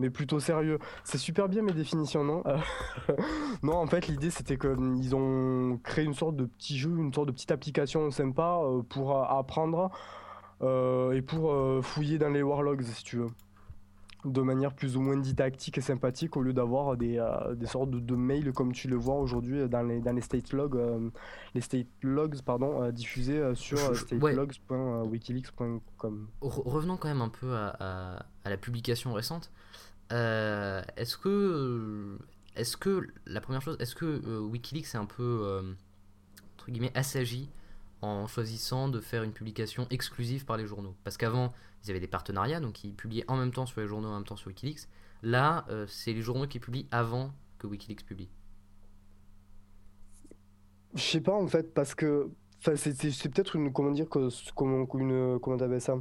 Mais plutôt sérieux. C'est super bien mes définitions, non? Non, en fait, l'idée c'était qu'ils ont créé une sorte de petit jeu, une sorte de petite application sympa euh, pour euh, apprendre euh, et pour euh, fouiller dans les warlogs si tu veux. De manière plus ou moins didactique et sympathique au lieu d'avoir des, euh, des sortes de, de mails comme tu le vois aujourd'hui dans les, dans les state logs, les state logs pardon, diffusés sur ouais. statelogs.wikileaks.com. Re- revenons quand même un peu à, à- à la publication récente. Euh, est-ce que, est-ce que la première chose, est-ce que euh, WikiLeaks est un peu euh, entre guillemets assagi en choisissant de faire une publication exclusive par les journaux? Parce qu'avant, ils avaient des partenariats, donc ils publiaient en même temps sur les journaux, en même temps sur WikiLeaks. Là, euh, c'est les journaux qui publient avant que WikiLeaks publie. Je sais pas en fait parce que c'est peut-être une comment dire que comment une comment ça?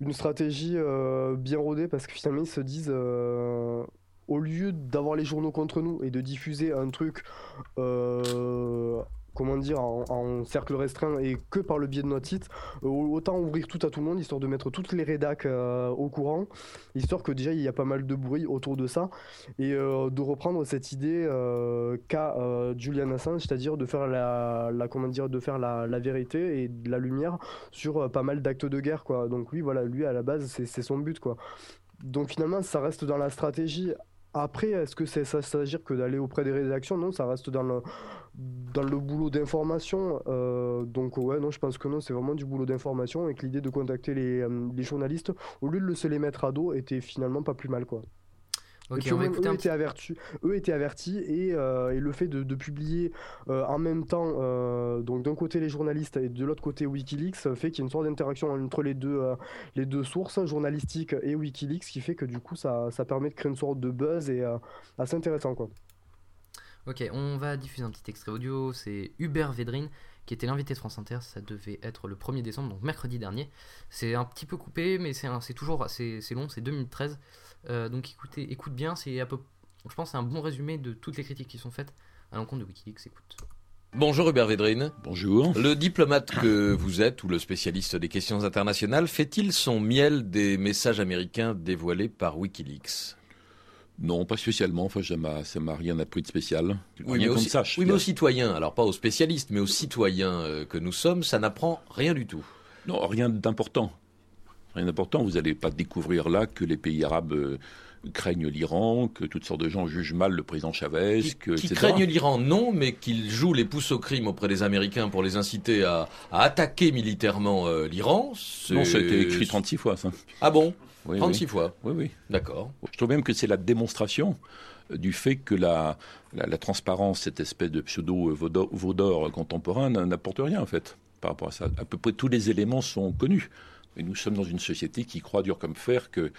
Une stratégie euh, bien rodée parce que finalement ils se disent euh, au lieu d'avoir les journaux contre nous et de diffuser un truc euh, comment dire en, cercle restreint et que par le biais de notre site euh, autant ouvrir tout à tout le monde histoire de mettre toutes les rédacs euh, au courant histoire que déjà il y a pas mal de bruit autour de ça et euh, de reprendre cette idée qu'a Julian Assange, c'est-à-dire de faire la, la- comment dire, de faire la, vérité et de la lumière sur pas mal d'actes de guerre, quoi. Donc oui, voilà, lui à la base, c'est son but, quoi. Donc finalement, ça reste dans la stratégie. Après, est-ce que c'est ça s'agir que d'aller auprès des rédactions Non, ça reste dans le boulot d'information. euh, donc ouais, non, je pense que non, c'est vraiment du boulot d'information et que l'idée de contacter les, euh, journalistes au lieu de se les mettre à dos était finalement pas plus mal, quoi. Ok, Et puis on va eux, étaient avertis, eux étaient avertis et, euh, et le fait de, de publier euh, en même temps, euh, donc d'un côté les journalistes et de l'autre côté Wikileaks, fait qu'il y a une sorte d'interaction entre les deux, les deux sources, journalistiques et Wikileaks, qui fait que du coup ça, ça permet de créer une sorte de buzz et assez intéressant quoi. Ok, on va diffuser un petit extrait audio. C'est Hubert Védrine qui était l'invité de France Inter. Ça devait être le 1er décembre, donc mercredi dernier. C'est un petit peu coupé, mais c'est toujours assez c'est long, c'est 2 minutes 13. Euh, donc écoutez, écoute bien, c'est un peu, je pense que c'est un bon résumé de toutes les critiques qui sont faites à l'encontre de Wikileaks. Écoute. Bonjour Hubert Védrine. Bonjour. Le diplomate que vous êtes ou le spécialiste des questions internationales fait-il son miel des messages américains dévoilés par Wikileaks? Non, pas spécialement. Enfin, ça m'a, ça m'a rien appris de spécial. Oui, rien mais, aussi- sache. oui, mais aux citoyens, alors pas aux spécialistes, mais aux citoyens euh, que nous sommes, ça n'apprend rien du tout. Non, rien d'important. Rien d'important. Vous n'allez pas découvrir là que les pays arabes euh, craignent l'Iran, que toutes sortes de gens jugent mal le président Chavez, Qui, que, qui etc. craignent l'Iran, non, mais qu'ils jouent les pouces au crime auprès des Américains pour les inciter à, à attaquer militairement euh, l'Iran. Non, ça a été écrit 36 fois, ça. Ah bon? Oui, 36 fois, oui. oui, d'accord. Je trouve même que c'est la démonstration euh, du fait que la, la, la transparence, cette espèce de pseudo vaudor, vaudor contemporain, n'apporte rien en fait par rapport à ça. À peu près tous les éléments sont connus. Et nous sommes dans une société qui croit dur comme fer que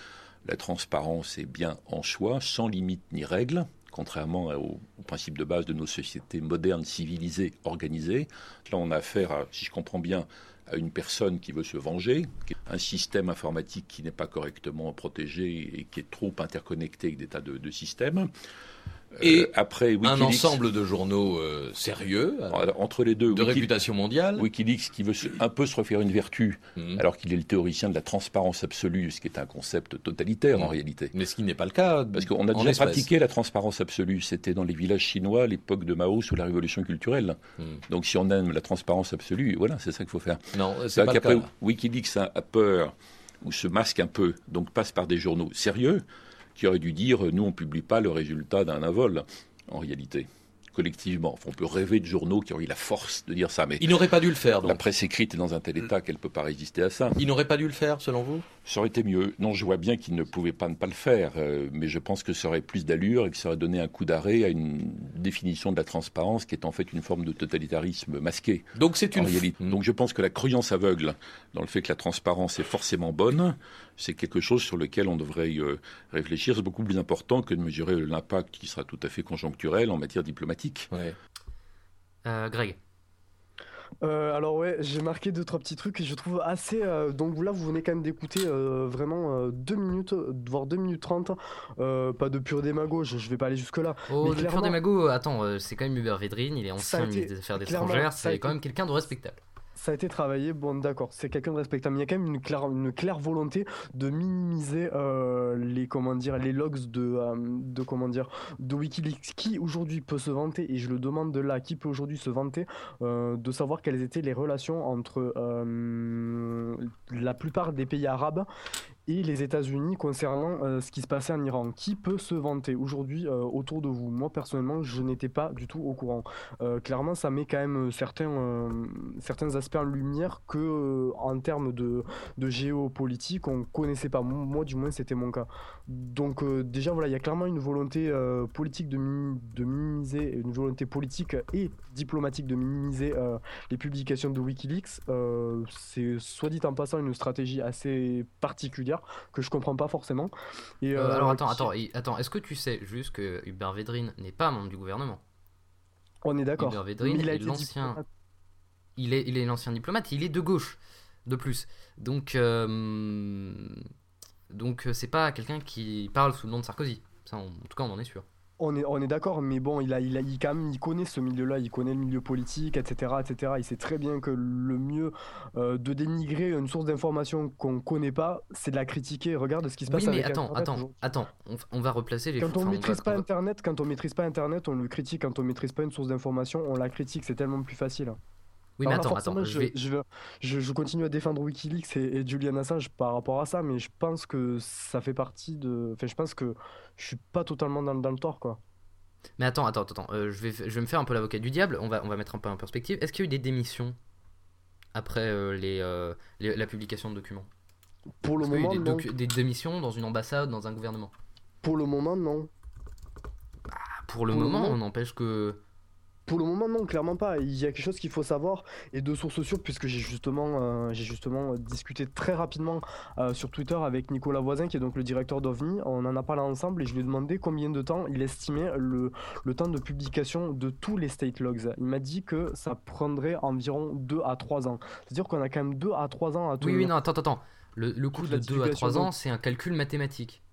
la transparence est bien en soi, sans limite ni règle, contrairement au, au principe de base de nos sociétés modernes, civilisées, organisées. Là, on a affaire, si je comprends bien, à une personne qui veut se venger, un système informatique qui n'est pas correctement protégé et qui est trop interconnecté avec des tas de systèmes. Et Euh, après Un ensemble de journaux euh, sérieux, euh, entre les deux, de réputation mondiale. Wikileaks qui veut se- un peu se refaire une vertu, Mhm. alors qu'il est le théoricien de la transparence absolue, ce qui est un concept totalitaire en Mhm. réalité. Mais ce qui n'est pas le cas. Parce qu'on a déjà pratiqué la transparence absolue. C'était dans les villages chinois à l'époque de Mao sous la révolution culturelle. Mhm. Donc si on aime la transparence absolue, voilà, c'est ça qu'il faut faire. Non, c'est pas le cas. Wikileaks a, a peur ou se masque un peu, donc passe par des journaux sérieux qui auraient dû dire nous on publie pas le résultat d'un vol en réalité collectivement. Enfin, on peut rêver de journaux qui auraient eu la force de dire ça, mais Il n'aurait pas dû le faire, la donc. presse écrite est dans un tel état qu'elle peut pas résister à ça. Il n'aurait pas dû le faire, selon vous? Ça aurait été mieux. Non, je vois bien qu'il ne pouvait pas ne pas le faire, euh, mais je pense que ça aurait plus d'allure et que ça aurait donné un coup d'arrêt à une définition de la transparence qui est en fait une forme de totalitarisme masqué. Donc c'est en une. réalité. Mhm. Donc je pense que la croyance aveugle dans le fait que la transparence est forcément bonne, c'est quelque chose sur lequel on devrait euh, réfléchir. C'est beaucoup plus important que de mesurer l'impact qui sera tout à fait conjoncturel en matière diplomatique. Ouais. Euh, Greg. Euh, alors ouais, j'ai marqué deux trois petits trucs que je trouve assez. euh, donc là, vous venez quand même d'écouter euh, vraiment euh, deux minutes, voire deux minutes trente. euh, pas de pur démago, je, je vais pas aller jusque là. Oh, Mais le pur démago, attends, euh, c'est quand même Hubert Védrine, il est ancien ministre des Affaires étrangères, c'est été- quand même quelqu'un de respectable. Ça a été travaillé, bon d'accord, c'est quelqu'un de respectable, mais il y a quand même une claire, une claire volonté de minimiser euh, les comment dire les logs de, euh, de comment dire de WikiLeaks qui aujourd'hui peut se vanter et je le demande de là qui peut aujourd'hui se vanter euh, de savoir quelles étaient les relations entre la plupart des pays arabes et les États-Unis concernant euh, ce qui se passait en Iran. Qui peut se vanter aujourd'hui euh, autour de vous? Moi personnellement, je n'étais pas du tout au courant. Euh, clairement, ça met quand même certains, certains aspects en lumière que en termes de, de géopolitique, on connaissait pas. Moi, du moins, c'était mon cas. Donc déjà, voilà, il y a clairement une volonté politique de, de minimiser, une volonté politique et diplomatique de minimiser les publications de WikiLeaks. C'est soit dit en passant une stratégie assez particulière que je comprends pas forcément. Et, euh, alors attends, attends, attends, est-ce que tu sais juste que Hubert Védrine n'est pas membre du gouvernement? On est d'accord. Hubert Védrine il est l'ancien. Il est, il est l'ancien diplomate, il est de gauche, de plus. Donc, euh... donc c'est pas quelqu'un qui parle sous le nom de Sarkozy. Ça, en tout cas, on en est sûr. On est, on est d'accord, mais bon, il, a, il, a, il, quand même, il connaît ce milieu-là, il connaît le milieu politique, etc., etc. Il sait très bien que le mieux euh, de dénigrer une source d'information qu'on connaît pas, c'est de la critiquer. Regarde ce qui se passe. Oui, mais attends, attends, attends, on, va replacer les. Quand on maîtrise pas Internet, quand on maîtrise pas Internet, on le critique. Quand on maîtrise pas une source d'information, on la critique. C'est tellement plus facile. Oui, mais attends, attends. Je, je, je, je, continue à défendre Wikileaks et, Julian Assange par rapport à ça, mais je pense que ça fait partie de. Enfin, je pense que je suis pas totalement dans, dans le tort, quoi. Mais attends, attends, attends. Euh, je, vais, je vais me faire un peu l'avocat du diable. On va, on va mettre un peu en perspective. Est-ce qu'il y a eu des démissions après euh, euh, les, la publication de documents? Pour le moment, il y a eu des, démissions dans une ambassade, dans un gouvernement? Pour le moment, non. Bah, pour le moment, on n'empêche que pour le moment, non, clairement pas. Il y a quelque chose qu'il faut savoir et de sources sûres, puisque j'ai justement, euh, j'ai justement discuté très rapidement euh, sur Twitter avec Nicolas Voisin, qui est donc le directeur d'OVNI. On en a parlé ensemble et je lui ai demandé combien de temps il estimait le, le temps de publication de tous les state logs. Il m'a dit que ça prendrait environ 2 à 3 ans. C'est-à-dire qu'on a quand même 2 à 3 ans à tout. Oui, oui, non, attends, attends. Le, le coût de 2 à 3 ans, c'est un calcul mathématique.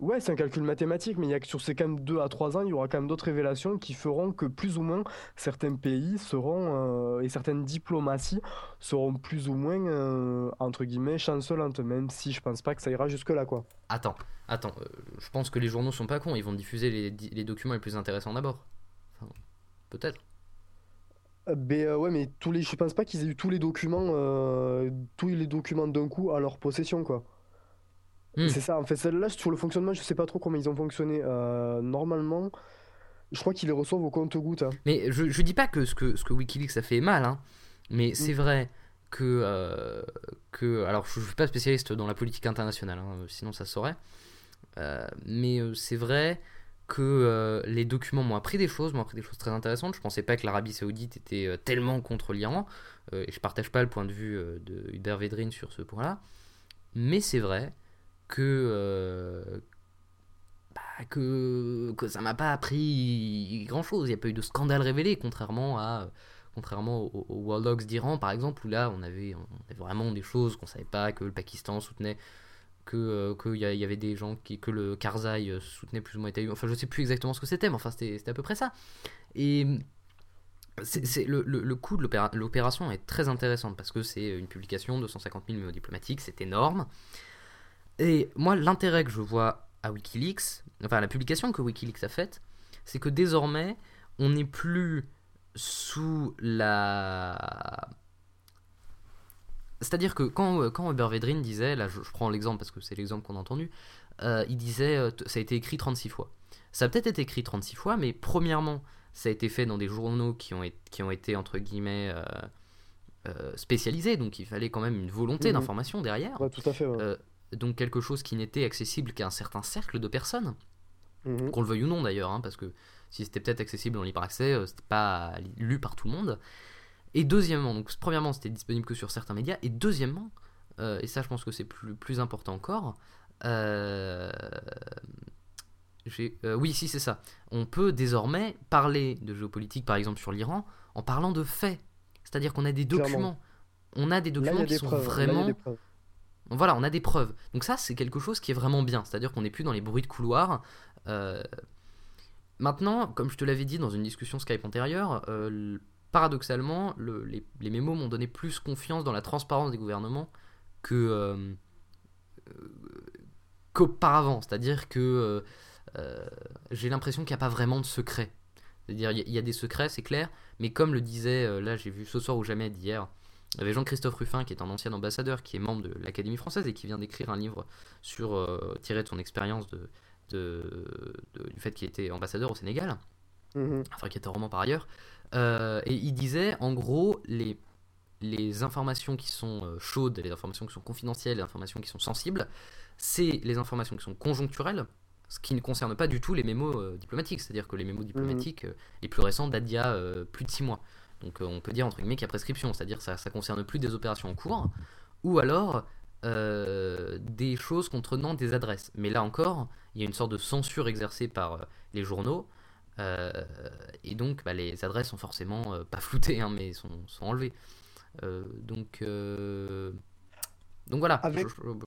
Ouais, c'est un calcul mathématique, mais il y a que sur ces quand même 2 à 3 ans, il y aura quand même d'autres révélations qui feront que plus ou moins certains pays seront, euh, et certaines diplomaties seront plus ou moins, euh, entre guillemets, chancelantes, même si je pense pas que ça ira jusque-là, quoi. Attends, attends, euh, je pense que les journaux sont pas cons, ils vont diffuser les, les documents les plus intéressants d'abord. Enfin, Peut-être. Ben ouais, mais tous les, je pense pas qu'ils aient eu tous les documents, tous les documents d'un coup à leur possession, quoi. Hmm. C'est ça, en fait, celle-là, sur le fonctionnement, je sais pas trop comment ils ont fonctionné. Euh, normalement, je crois qu'ils les reçoivent au compte-goutte. Hein. Mais je, je dis pas que ce que, ce que Wikileaks a fait mal, hein, mais c'est hmm. vrai que, euh, que. Alors, je, ne suis pas spécialiste dans la politique internationale, hein, sinon ça saurait. Euh, mais c'est vrai que les documents m'ont appris des choses, m'ont appris des choses très intéressantes. Je pensais pas que l'Arabie Saoudite était tellement contre l'Iran, et je partage pas le point de vue de Hubert Védrine sur ce point-là. Mais c'est vrai que, euh, bah, que, ça m'a pas appris grand chose. Il n'y a pas eu de scandale révélé, contrairement à contrairement aux, World Dogs d'Iran par exemple, où là on avait, vraiment des choses qu'on savait pas, que le Pakistan soutenait, que euh, qu'il y, avait des gens qui, que le Karzai euh, soutenait plus ou moins Enfin, je sais plus exactement ce que c'était, mais enfin c'était à peu près ça. Et c'est, le, le, le, coût de l'opération est très intéressant parce que c'est une publication de 150 000 mémos diplomatiques, c'est énorme. Et moi, l'intérêt que je vois à Wikileaks, enfin la publication que Wikileaks a faite, c'est que désormais, on n'est plus sous la. C'est-à-dire que quand, quand Hubert Vedrine disait, là je, prends l'exemple parce que c'est l'exemple qu'on a entendu, euh, il disait euh, ça a été écrit 36 fois. Ça a peut-être été écrit 36 fois, mais premièrement, ça a été fait dans des journaux qui ont, qui ont été entre guillemets euh, spécialisés, donc il fallait quand même une volonté mmh d'information derrière. Ouais, tout à fait. Ouais donc quelque chose qui n'était accessible qu'à un certain cercle de personnes, mhm. qu'on le veuille ou non d'ailleurs, hein, parce que si c'était peut-être accessible en libre accès, euh, c'était pas lu par tout le monde. Et deuxièmement, donc premièrement c'était disponible que sur certains médias, et deuxièmement, euh, et ça je pense que c'est plus, plus important encore, euh, oui si c'est ça, on peut désormais parler de géopolitique par exemple sur l'Iran en parlant de faits, c'est-à-dire qu'on a des documents, on a des documents qui sont vraiment voilà, on a des preuves. Donc ça, c'est quelque chose qui est vraiment bien. C'est-à-dire qu'on n'est plus dans les bruits de couloir. Euh, maintenant, comme je te l'avais dit dans une discussion Skype antérieure, euh, paradoxalement, les, mémos m'ont donné plus confiance dans la transparence des gouvernements que euh, qu'auparavant. C'est-à-dire que j'ai l'impression qu'il n'y a pas vraiment de secret. C'est-à-dire il y, a des secrets, c'est clair, mais comme le disait, là j'ai vu ce soir ou jamais d'hier, Il y avait Jean-Christophe Ruffin, qui est un ancien ambassadeur, qui est membre de l'Académie française et qui vient d'écrire un livre sur euh, tiré de son expérience de, de- de- du fait qu'il était ambassadeur au Sénégal, Mhm. enfin qui était roman par ailleurs. Euh, et il disait, en gros, les, les informations qui sont euh, chaudes, les informations qui sont confidentielles, les informations qui sont sensibles, c'est les informations qui sont conjoncturelles, ce qui ne concerne pas du tout les mémos euh, diplomatiques. C'est-à-dire que les mémos diplomatiques euh, les plus récents datent d'il y a euh, plus de 6 mois. Donc euh, on peut dire entre guillemets qu'il y a prescription, c'est-à-dire ça ça concerne plus des opérations en cours, ou alors euh, des choses contenant des adresses. Mais là encore, il y a une sorte de censure exercée par euh, les journaux, euh, et donc bah, les adresses sont forcément euh, pas floutées, hein, mais sont, sont enlevées. Donc, donc voilà. Avec- Je- je-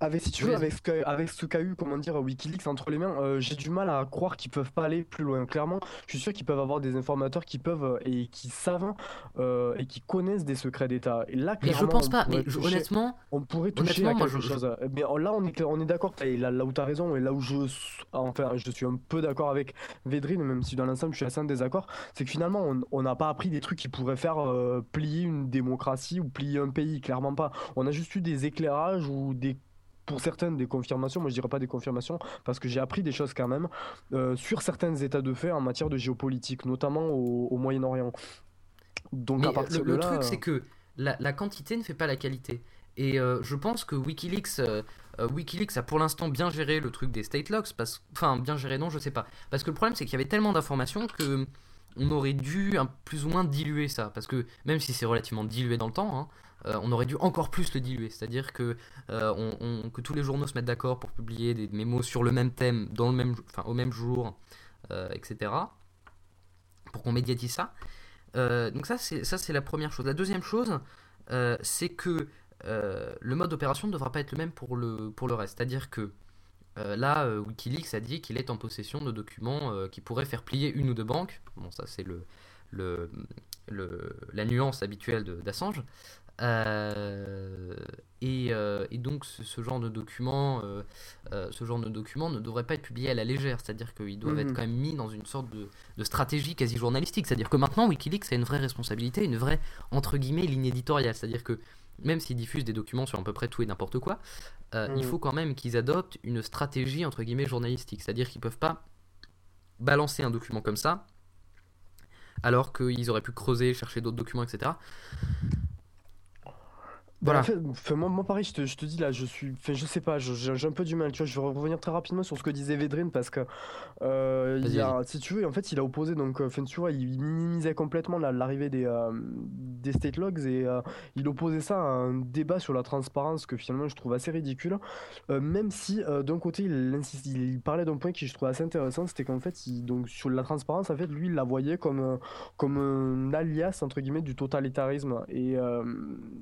Avec, si tu veux, avec avec ce qu'a eu, comment dire, Wikileaks entre les mains, euh, j'ai du mal à croire qu'ils peuvent pas aller plus loin. Clairement, je suis sûr qu'ils peuvent avoir des informateurs qui peuvent euh, et qui savent euh, et qui connaissent des secrets d'État. Et là, mais je pense pas. Mais toucher- honnêtement, on pourrait toucher à quelque je- chose. Mais là, on est, on est d'accord. Et là, là où tu as raison et là où je, enfin, je suis un peu d'accord avec Védrine, même si dans l'ensemble je suis assez en désaccord, c'est que finalement, on- on n'a pas appris des trucs qui pourraient faire euh, plier une démocratie ou plier un pays. Clairement pas. On a juste eu des éclairages ou des pour certaines des confirmations, moi je dirais pas des confirmations, parce que j'ai appris des choses quand même euh, sur certains états de fait en matière de géopolitique, notamment au, au Moyen-Orient. Donc Mais à partir le, de le là, truc, euh, c'est que la, la quantité ne fait pas la qualité. Et euh, je pense que Wikileaks, euh, euh, Wikileaks a pour l'instant bien géré le truc des state locks, parce, enfin bien géré non, je sais pas. Parce que le problème c'est qu'il y avait tellement d'informations que on aurait dû un, plus ou moins diluer ça. Parce que même si c'est relativement dilué dans le temps, hein, euh, on aurait dû encore plus le diluer. C'est-à-dire que, euh, que tous les journaux se mettent d'accord pour publier des mémos sur le même thème, au même jour, euh, etc. Pour qu'on médiatise ça. Donc ça c'est la première chose. La deuxième chose, c'est que le mode d'opération ne devra pas être le même pour le pour le reste. C'est-à-dire que euh, là, euh, WikiLeaks a dit qu'il est en possession de documents euh, qui pourraient faire plier une ou deux banques. Bon, ça c'est le, le, le- la nuance habituelle d'Assange. Et, et donc ce, ce genre de documents, euh, ce genre de ne devrait pas être publié à la légère. C'est-à-dire qu'ils doivent Mhm. être quand même mis dans une sorte de, de stratégie quasi journalistique. C'est-à-dire que maintenant WikiLeaks a une vraie responsabilité, une vraie entre guillemets ligne éditoriale. C'est-à-dire que même s'ils diffusent des documents sur à peu près tout et n'importe quoi, euh, il Mhm. faut quand même qu'ils adoptent une stratégie entre guillemets journalistique. C'est-à-dire qu'ils peuvent pas balancer un document comme ça alors qu'ils auraient pu creuser, chercher d'autres documents, etc. Bah, Voilà. en fait, moi, moi, pareil, je te, je te dis là, je suis, je sais pas, j'ai un peu du mal, tu vois, je vais revenir très rapidement sur ce que disait Védrine parce que, euh, il a, si tu veux, en fait, il a opposé, donc, euh, enfin, tu vois, il minimisait complètement la- l'arrivée des, euh, des state logs et euh, il opposait ça à un débat sur la transparence que finalement je trouve assez ridicule, même si d'un côté il, insiste- il parlait d'un point qui je trouve assez intéressant, c'était qu'en fait, il, donc, sur la transparence, en fait, lui, il la voyait comme, comme un alias, entre guillemets, du totalitarisme et,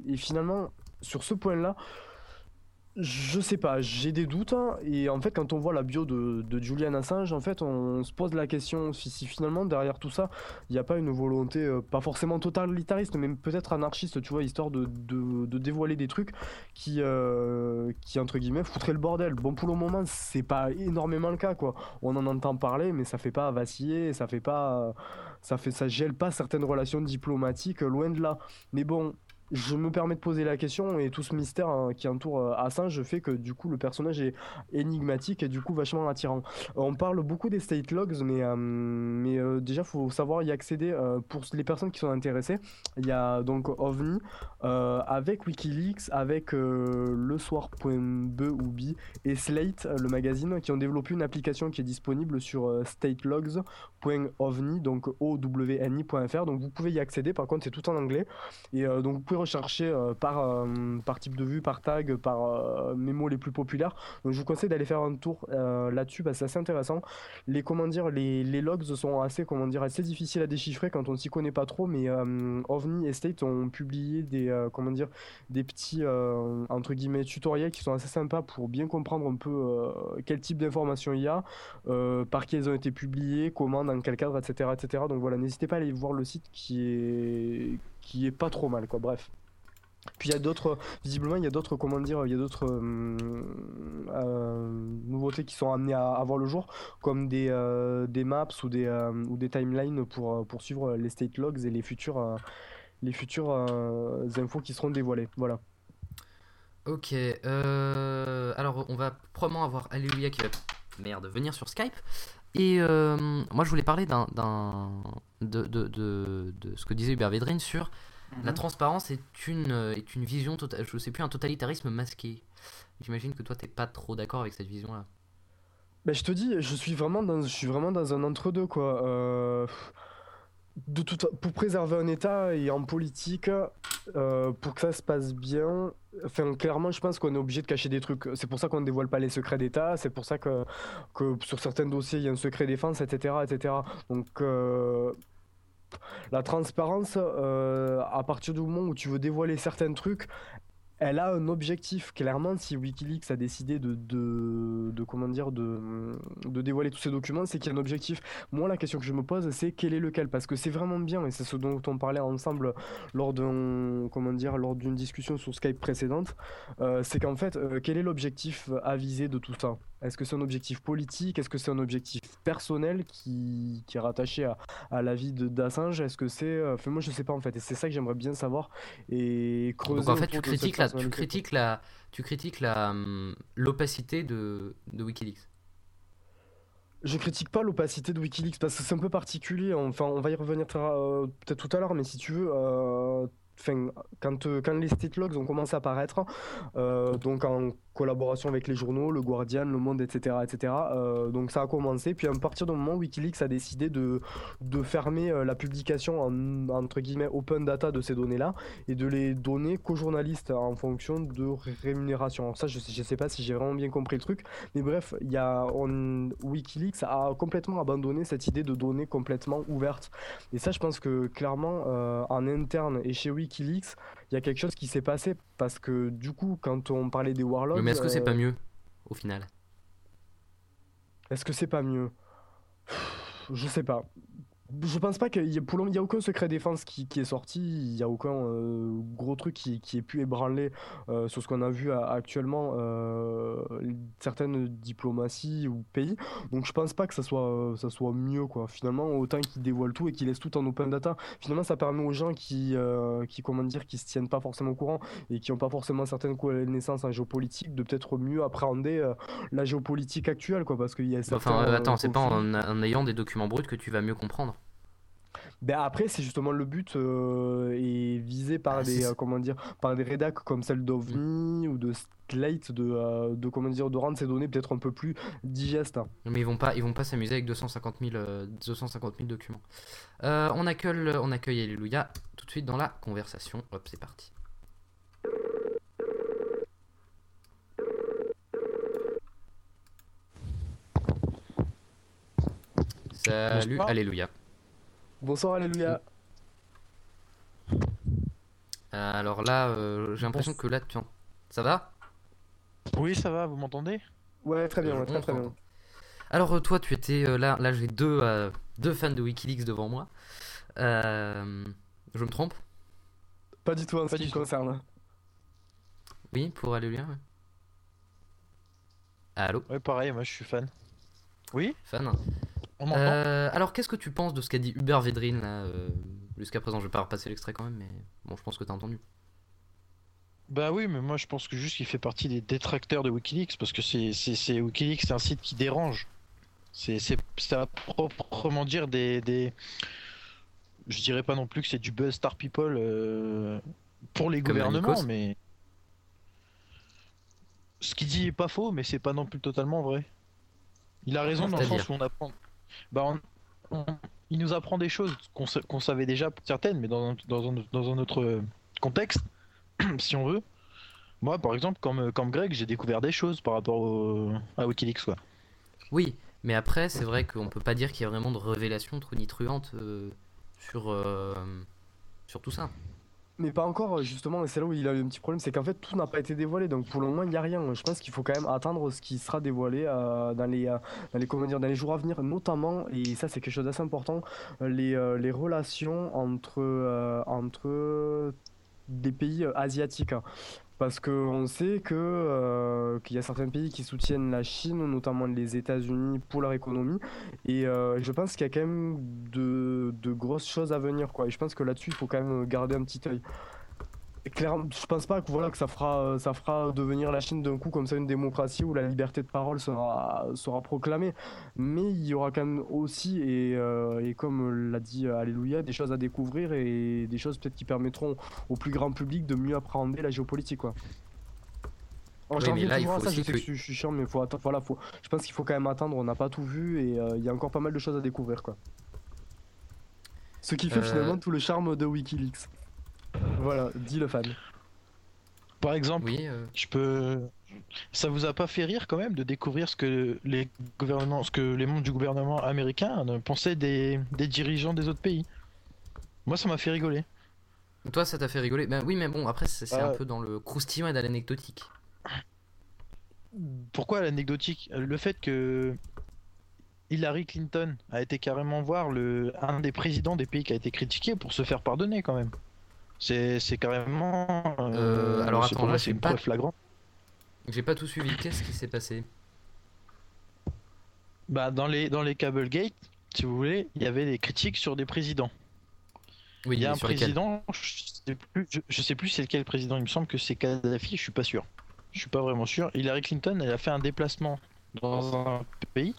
et finalement, sur ce point-là, je sais pas, j'ai des doutes. hein, et en fait, quand on voit la bio de, Julian Assange, en fait, on se pose la question si, finalement, derrière tout ça, il n'y a pas une volonté, euh, pas forcément totalitariste, mais peut-être anarchiste, tu vois, histoire de, dévoiler des trucs qui, euh, qui, entre guillemets, foutraient le bordel. Bon, pour le moment, c'est pas énormément le cas, quoi. On en entend parler, mais ça fait pas vaciller, ça fait pas. Ça, fait, ça gèle pas certaines relations diplomatiques, loin de là. Mais bon, je me permets de poser la question et tout ce mystère hein, qui entoure euh, Assange fait que du coup le personnage est énigmatique et du coup vachement attirant. On parle beaucoup des state logs, mais, euh, mais euh, déjà faut savoir y accéder euh, pour les personnes qui sont intéressées. Il y a donc OVNI avec WikiLeaks, avec le soir.be ou bi et Slate, le magazine, qui ont développé une application qui est disponible sur statelogs.ovni, donc owni.fr. Donc vous pouvez y accéder. Par contre, c'est tout en anglais. Et donc vous pouvez rechercher euh, par, euh, par type de vue, par tag, par euh, mes mots les plus populaires. Donc je vous conseille d'aller faire un tour là-dessus parce que c'est assez intéressant. Les comment dire, les, les logs sont assez comment dire assez difficiles à déchiffrer quand on ne s'y connaît pas trop. Mais OVNI et State ont publié des comment dire des petits entre guillemets tutoriels qui sont assez sympas pour bien comprendre un peu quel type d'informations il y a, par qui elles ont été publiées, comment, dans quel cadre, etc., etc. Donc voilà, n'hésitez pas à aller voir le site qui est qui est pas trop mal, quoi. Bref. Puis il y a d'autres, visiblement, il y a d'autres, comment dire, il y a d'autres euh, euh, nouveautés qui sont amenées à, à voir le jour, comme des, euh, des maps ou des, ou des timelines pour, suivre les state logs et les futurs, euh, les futures infos qui seront dévoilées. Voilà. Ok, alors on va probablement avoir Alléluia qui va merde, venir sur Skype. Et euh, moi je voulais parler d'un, d'un- de, de, de, de ce que disait Hubert Védrine sur la transparence est une, est une vision, tota- je sais plus, un totalitarisme masqué. J'imagine que toi t'es pas trop d'accord avec cette vision-là. Ben, je te dis, je suis vraiment dans, je suis vraiment dans un entre-deux, quoi. Euh, de toute, fa- pour préserver un État et en politique, euh, pour que ça se passe bien, clairement, je pense qu'on est obligé de cacher des trucs. C'est pour ça qu'on ne dévoile pas les secrets d'État, c'est pour ça que, que sur certains dossiers, il y a un secret défense, etc., etc. Donc, euh, la transparence, euh, à partir du moment où tu veux dévoiler certains trucs, elle a un objectif. Clairement, si Wikileaks a décidé de, de, comment dire, de, dévoiler tous ces documents, c'est qu'il y a un objectif. Moi, la question que je me pose, c'est quel est lequel? Parce que c'est vraiment bien, et c'est ce dont on parlait ensemble lors d'une discussion sur Skype précédente. euh, c'est qu'en fait, euh, quel est l'objectif avisé de tout ça? Est-ce que c'est un objectif politique? Est-ce que c'est un objectif personnel qui, qui est rattaché à, à la vie de d'Assange? Est-ce que c'est, euh, enfin, moi, je sais pas en fait, et c'est ça que j'aimerais bien savoir et creuser. Donc en fait tu critiques, la, tu critiques, la, tu critiques la, hum, l'opacité de, de Wikileaks. Je critique pas l'opacité de Wikileaks parce que c'est un peu particulier. Enfin, on va y revenir euh, peut-être tout à l'heure, mais si tu veux, euh, quand, quand les state logs ont commencé à apparaître, euh, donc en collaboration avec les journaux, le Guardian, le Monde, etc., etc. euh, donc ça a commencé. Puis à partir du moment où Wikileaks a décidé de, de fermer euh, la publication en entre guillemets open data de ces données-là et de les donner qu'aux journalistes en fonction de rémunération. Alors ça, je je sais pas si j'ai vraiment bien compris le truc, mais bref, y a Wikileaks a complètement abandonné cette idée de données complètement ouvertes. Et ça, je pense que clairement, euh, en interne et chez Wikileaks, il y a quelque chose qui s'est passé parce que du coup, quand on parlait des warlords, Mais est-ce que c'est euh, pas mieux au final? Est-ce que c'est pas mieux? Je sais pas. Je pense pas qu'il y a, pour il aucun secret défense qui, qui est sorti, il y a aucun euh, gros truc qui, qui ait pu ébranler euh, sur ce qu'on a vu à- actuellement euh, certaines diplomaties ou pays. Donc je pense pas que ça soit, euh, ça soit mieux quoi. Finalement, autant qu'ils dévoilent tout et qu'ils laissent tout en open data. Finalement, ça permet aux gens qui, euh, qui comment dire, qui se tiennent pas forcément au courant et qui ont pas forcément certaines connaissances en géopolitique de peut-être mieux appréhender euh, la géopolitique actuelle quoi, parce qu'il y a certains, Enfin, euh, euh, attends, c'est pas en ayant des documents bruts que tu vas mieux comprendre. Ben après, c'est justement le but euh, est visé par Ah, des euh, comment dire par des rédacs comme celle d'OVNI ou de Slate de, euh, de comment dire de rendre ces données peut-être un peu plus digestes. hein. Mais ils vont pas, ils vont pas s'amuser avec 250 000, euh, 250 000 documents. Euh, on accueille, on accueille Alléluia tout de suite dans la conversation. Hop, c'est parti. Salut, Bonsoir. Alléluia. Bonsoir, alléluia. Alors là, euh, j'ai l'impression que là, tu en- ça va? Oui, ça va, vous m'entendez? Ouais, très bien, Euh, ouais, très très bien. Alors euh, toi, tu étais euh, là, là j'ai deux, euh, deux fans de WikiLeaks devant moi. Euh, je me trompe? Pas du tout en ce qui me concerne. Oui, pour Alléluia. ouais. Allô, Ouais, pareil, moi je suis fan. Oui? Fan. On Euh, alors, qu'est-ce que tu penses de ce qu'a dit Hubert Védrine là euh, Jusqu'à présent, je vais pas repasser l'extrait quand même, mais bon, je pense que t'as entendu. Bah oui, mais moi je pense que juste qu'il fait partie des détracteurs de Wikileaks parce que c'est c'est c'est- Wikileaks, c'est un site qui dérange. C'est c'est à proprement dire des des je dirais pas non plus que c'est du buzz star people euh, pour les Comme gouvernements, mais ce qu'il dit est pas faux, mais c'est pas non plus totalement vrai. Il a raison dans le sens où on apprend. Bah, il nous apprend des choses qu'on sa- qu'on savait déjà certaines, mais dans un, autre euh, contexte, si on veut. Moi, par exemple, comme, euh, comme Greg, j'ai découvert des choses par rapport à Wikileaks, quoi. Oui, mais après, c'est vrai qu'on peut pas dire qu'il y a vraiment de révélations tonitruantes euh, sur, euh, sur tout ça. Mais pas encore, justement, et c'est là où il a eu un petit problème, c'est qu'en fait tout n'a pas été dévoilé, donc pour le moment il n'y a rien. Je pense qu'il faut quand même attendre ce qui sera dévoilé euh, dans, les, euh, dans, les, comment dire, dans les jours à venir, notamment, et ça c'est quelque chose d'assez important, euh, les, euh, les relations entre, euh, entre des pays euh, asiatiques. Parce qu'on sait que euh, qu'il y a certains pays qui soutiennent la Chine, notamment les États-Unis, pour leur économie. Et euh, je pense qu'il y a quand même de, grosses choses à venir, quoi. Et je pense que là-dessus, il faut quand même garder un petit œil. Clairement, je pense pas que voilà que ça fera ça fera devenir la Chine d'un coup comme ça une démocratie où la liberté de parole sera sera proclamée. Mais il y aura quand même aussi et, euh, et comme l'a dit Alléluia, des choses à découvrir et des choses peut-être qui permettront au plus grand public de mieux appréhender la géopolitique, quoi. Alors, Oui, mais là, il faut ça, je aussi sais que que- je, je suis chiant, mais faut attendre, voilà, faut, je pense qu'il faut quand même attendre, on n'a pas tout vu et euh, il y a encore pas mal de choses à découvrir, quoi. Ce qui fait Euh. finalement tout le charme de Wikileaks. Voilà, dit le fan. Par exemple, Oui, euh, je peux. Ça vous a pas fait rire quand même de découvrir ce que les gouvernements, ce que les membres du gouvernement américain euh, pensaient des, des dirigeants des autres pays? Moi, ça m'a fait rigoler. toi, ça t'a fait rigoler. Ben oui, mais bon, après, c'est un Ouais. peu dans le croustillant et dans l'anecdotique. Pourquoi l'anecdotique? Le fait que Hillary Clinton a été carrément voir le un des présidents des pays qui a été critiqué pour se faire pardonner quand même. C'est carrément. Euh, alors c'est attends, là, c'est pas- preuve flagrante. J'ai pas tout suivi. Qu'est-ce qui s'est passé? Bah dans les dans les Cablegate, si vous voulez, il y avait des critiques sur des présidents. Oui, Il y a un président, je sais plus, je, je sais plus c'est lequel président, il me semble que c'est Kadhafi, je suis pas sûr. Je suis pas vraiment sûr. Hillary Clinton, elle a fait un déplacement dans un pays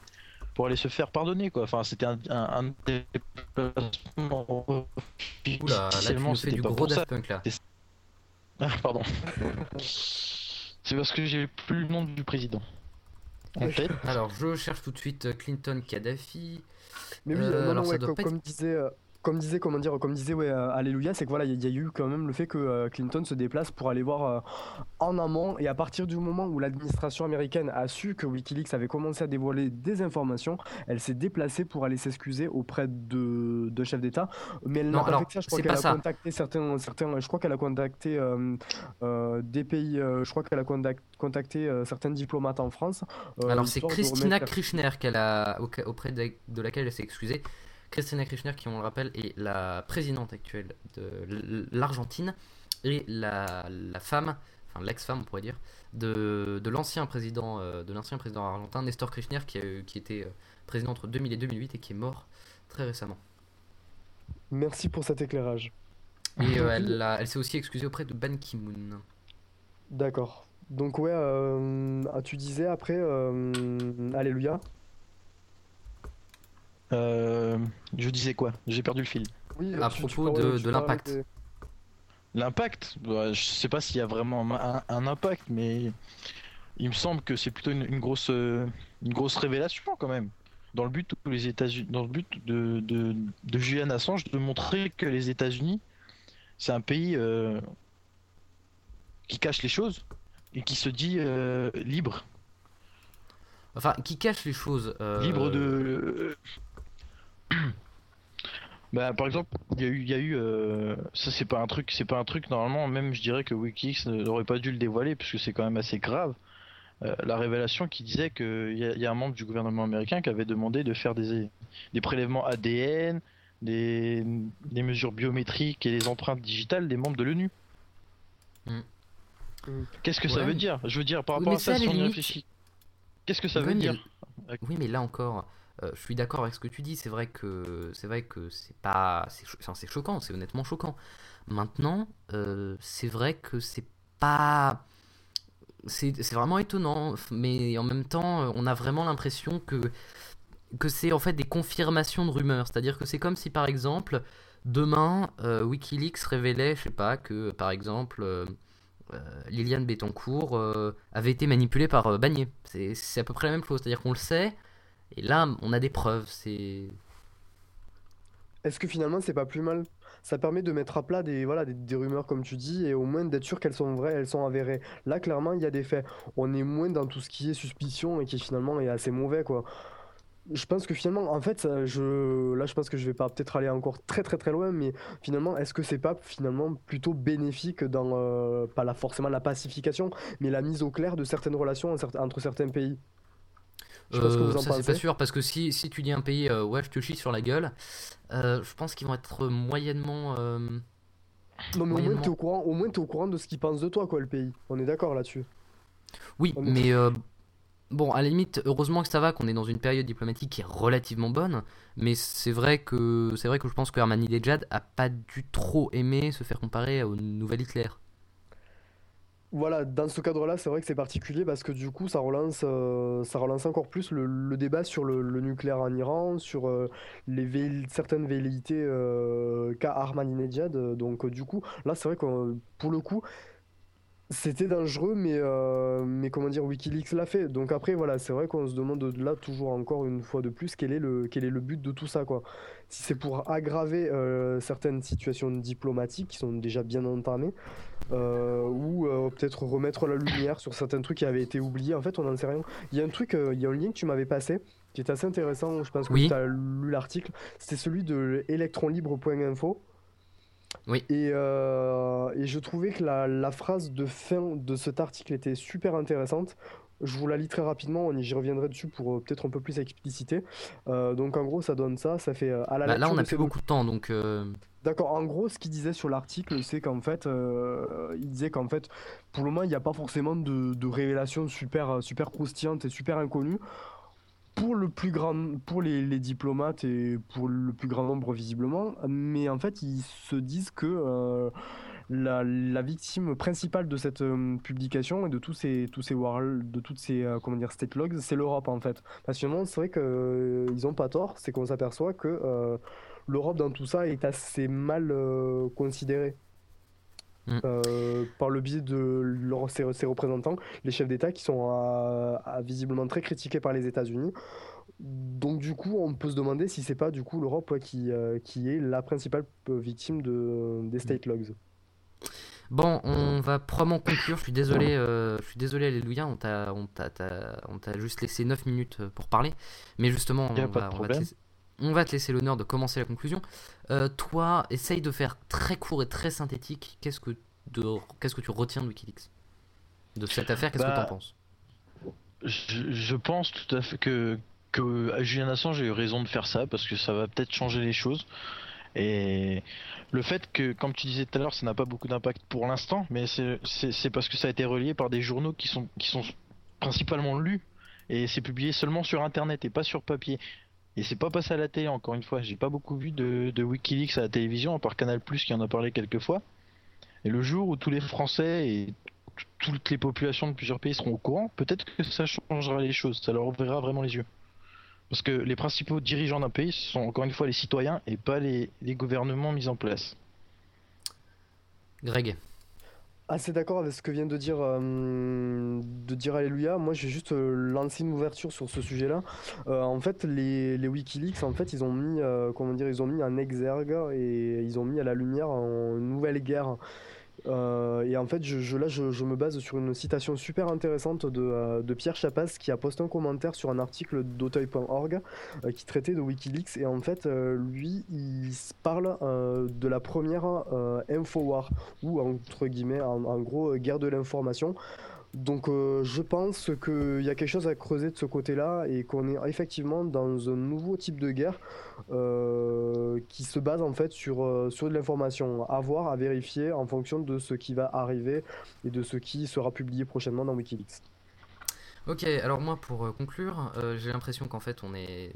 pour aller se faire pardonner quoi. Enfin, c'était un, un, un déplacement. Oula, là, tu nous fais du gros. Daft Punk là. Ah, pardon. c'est parce que j'ai plus le nom du président. En. Alors, je cherche tout de suite euh, Clinton Kadhafi. Mais oui, Euh, euh, non, alors, non, ça ouais, doit co- pas comme, être- disait, euh, comme disait, comment dire, comme disait, ouais, euh, Alléluia, c'est que voilà, il y, a- il y a eu quand même le fait que euh, Clinton se déplace pour aller voir euh, en amont, et à partir du moment où l'administration américaine a su que WikiLeaks avait commencé à dévoiler des informations, elle s'est déplacée pour aller s'excuser auprès de, de chef d'État, mais elle n'a pas alors, fait que ça, je crois qu'elle a ça. contacté certains, certains, je crois qu'elle a contacté euh, des pays, je crois qu'elle a contact- contacté certains diplomates en France. Alors, c'est Christina Krishner qu'elle a, auprès de, de laquelle elle s'est excusée. Christina Krishner, qui, on le rappelle, est la présidente actuelle de l'Argentine et la, la femme, enfin l'ex-femme, on pourrait dire, de, de l'ancien président, euh, de l'ancien président argentin, Nestor Kirchner, qui, a eu- qui était euh, président entre 2000 et 2008 et qui est mort très récemment. Merci pour cet éclairage. Et euh, elle, s'est aussi excusée auprès de Ban Ki-moon. D'accord. Donc ouais, euh, ah, tu disais après, euh, Alléluia. Euh, je disais quoi? J'ai perdu le fil. Oui, À propos parlais- de- l'impact. des- L'impact, bah, je sais pas s'il y a vraiment un, un impact, mais il me semble que c'est plutôt une, une grosse, euh, une grosse révélation quand même. Dans le but où les États-Unis, dans le but de, de, de Julian Assange de montrer que les États-Unis, c'est un pays euh, qui cache les choses et qui se dit euh, libre, Enfin, qui cache les choses. euh, libre de. Bah, par exemple, il y a eu, il y a eu euh, ça c'est pas un truc, c'est pas un truc normalement. Même je dirais que WikiLeaks n'aurait pas dû le dévoiler puisque c'est quand même assez grave. Euh, la révélation qui disait qu'il y, y a un membre du gouvernement américain qui avait demandé de faire des, des prélèvements ADN, des, des mesures biométriques et des empreintes digitales des membres de l'ONU. Mm. Mm. Qu'est-ce que ça veut mais- dire? Je veux dire par rapport à ça, si on y limite- réfléchit. Qu'est-ce que ça veut mais- dire? Oui, mais là encore, euh, je suis d'accord avec ce que tu dis. C'est vrai que c'est vrai que c'est pas, c'est cho- choquant, c'est honnêtement choquant. Maintenant, euh, c'est vrai que c'est pas, c'est vraiment étonnant, mais en même temps, on a vraiment l'impression que que c'est en fait des confirmations de rumeurs. C'est-à-dire que c'est comme si, par exemple, demain, euh, WikiLeaks révélait, je sais pas, que par exemple. euh, Liliane Bettencourt avait été manipulée par euh, Bagné. C'est à peu près la même chose, c'est-à-dire qu'on le sait, et là on a des preuves. C'est Est-ce que finalement c'est pas plus mal? Ça permet de mettre à plat des, voilà, des, rumeurs comme tu dis et au moins d'être sûr qu'elles sont vraies, elles sont avérées. Là clairement il y a des faits. On est moins dans tout ce qui est suspicion et qui finalement est assez mauvais quoi. Je pense que finalement, en fait, je, là je pense que je vais pas peut-être aller encore très très très loin, mais finalement, est-ce que c'est pas finalement plutôt bénéfique dans, euh, pas la, forcément la pacification, mais la mise au clair de certaines relations entre certains pays? Je sais pas ce que Euh, vous en ça c'est pas sûr parce que si, si tu dis un pays euh, ouais je te chie sur la gueule, euh, je pense qu'ils vont être moyennement Non, mais au moins, t'es au courant, au moins, t'es au courant de ce qu'ils pensent de toi, quoi, le pays. On est d'accord là-dessus. Oui, est- mais bon, à la limite, heureusement que ça va, qu'on est dans une période diplomatique qui est relativement bonne. Mais c'est vrai que c'est vrai que je pense que Ahmadinejad a pas dû trop aimer se faire comparer au nouvel Hitler. Voilà, dans ce cadre-là, c'est vrai que c'est particulier parce que du coup, ça relance, euh, ça relance encore plus le, débat sur le, nucléaire en Iran, sur euh, les certaines velléités euh, qu'a Ahmadinejad. Donc, du coup, là, c'est vrai que pour le coup, c'était dangereux, mais, euh, mais comment dire, Wikileaks l'a fait. Donc, après, voilà, c'est vrai qu'on se demande là, toujours encore une fois de plus, quel est le, quel est le but de tout ça, quoi. Si c'est pour aggraver euh, certaines situations diplomatiques qui sont déjà bien entamées euh, ou peut-être remettre la lumière sur certains trucs qui avaient été oubliés. En fait, on n'en sait rien. Il y a un truc, il y a un lien que tu m'avais passé qui est assez intéressant. Je pense que tu as lu l'article. C'était celui de electronlibre.info. Oui. Et, euh, et je trouvais que la, la phrase de fin de cet article était super intéressante. Je vous la lis très rapidement, j'y reviendrai dessus pour euh, peut-être un peu plus expliciter. Euh, donc en gros, ça donne ça, ça fait à la Bah, là, on a plus beaucoup de temps, donc euh, D'accord, en gros, ce qu'il disait sur l'article, c'est qu'en fait, il disait qu'en fait, pour le moment, il n'y a pas forcément de, de révélations super, super croustillantes et super inconnues. Pour le plus grand, pour les, diplomates et pour le plus grand nombre visiblement, mais en fait, ils se disent que euh, la, la victime principale de cette euh, publication et de tous ces, tous ces war- de toutes ces, euh, comment dire, state logs, c'est l'Europe en fait. Parce que c'est vrai qu'ils n'ont pas tort, c'est qu'on s'aperçoit que l'Europe dans tout ça est assez mal considérée. Mm. Euh, par le biais de leurs- ses, ses représentants, les chefs d'État qui sont visiblement très critiqués par les États-Unis. Donc du coup, on peut se demander si c'est pas du coup l'Europe ouais, qui, euh, qui est la principale euh, victime de, des state logs. Bon, on va probablement conclure. Je suis désolé, euh, je suis désolé, Alléluia. On t'a, on t'a, t'a- on t'a juste laissé 9 minutes pour parler. Mais justement, on va, de on va te laisser, on va te laisser l'honneur de commencer la conclusion. Euh, toi, essaye de faire très court et très synthétique. Qu'est-ce que, de, qu'est-ce que tu retiens de Wikileaks? De cette affaire, qu'est-ce que Bah, t'en penses? Je, je pense tout à fait que, que à Julian Assange a eu raison de faire ça parce que ça va peut-être changer les choses. Et le fait que, comme tu disais tout à l'heure, ça n'a pas beaucoup d'impact pour l'instant, mais c'est- c'est c'est parce que ça a été relié par des journaux qui sont, qui sont principalement lus et c'est publié seulement sur internet et pas sur papier. Et c'est pas passé à la télé, encore une fois. J'ai pas beaucoup vu de, Wikileaks à la télévision, à part Canal qui en a parlé quelques fois. Et le jour où tous les Français et toutes les populations de plusieurs pays seront au courant, peut-être que ça changera les choses, ça leur ouvrira vraiment les yeux. Parce que les principaux dirigeants d'un pays sont encore une fois les citoyens et pas les, les gouvernements mis en place. Greg Assez d'accord avec ce que vient de dire, euh, de dire Alléluia. Moi, je vais juste euh, lancer une ouverture sur ce sujet-là. Euh, en fait, les, les WikiLeaks, en fait, ils ont mis, euh, comment dire, ils ont mis un exergue et ils ont mis à la lumière une nouvelle guerre. Euh, et en fait, je, là, je, me base sur une citation super intéressante de, euh, de Pierre Chapas qui a posté un commentaire sur un article d'auteuil.org euh, qui traitait de Wikileaks. Et en fait, lui, il parle de la première Infowar, ou entre guillemets, en, gros, guerre de l'information. Donc, euh, je pense qu'il y a quelque chose à creuser de ce côté-là et qu'on est effectivement dans un nouveau type de guerre euh, qui se base en fait sur, euh, sur de l'information à voir, à vérifier en fonction de ce qui va arriver et de ce qui sera publié prochainement dans Wikileaks. Ok, alors moi pour conclure, j'ai l'impression qu'en fait on est.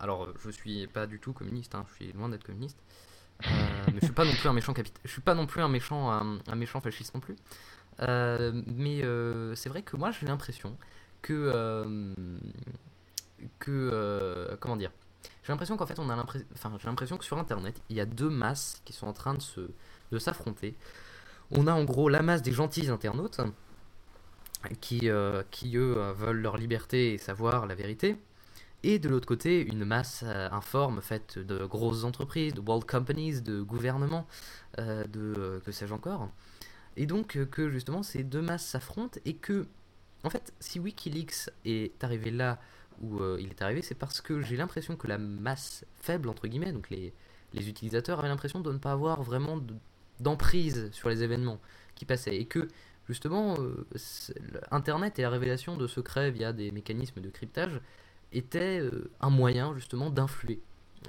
Alors je suis pas du tout communiste, hein, je suis loin d'être communiste. Mais je suis pas non plus un méchant capita- Je suis pas non plus un méchant, un méchant fasciste non plus. Euh, mais euh, c'est vrai que moi j'ai l'impression que euh, que comment dire? J'ai l'impression qu'en fait on a l'impression, enfin j'ai l'impression que sur Internet il y a deux masses qui sont en train de se de s'affronter. On a en gros la masse des gentils internautes qui, qui eux veulent leur liberté et savoir la vérité. Et de l'autre côté, une masse informe faite de grosses entreprises, de world companies, de gouvernements, de que sais-je encore. Et donc euh, que justement ces deux masses s'affrontent et que, en fait, si Wikileaks est arrivé là où euh, il est arrivé, c'est parce que j'ai l'impression que la masse faible, entre guillemets, donc les, utilisateurs avaient l'impression de ne pas avoir vraiment de- d'emprise sur les événements qui passaient. Et que justement, euh, Internet et la révélation de secrets via des mécanismes de cryptage étaient un moyen justement d'influer.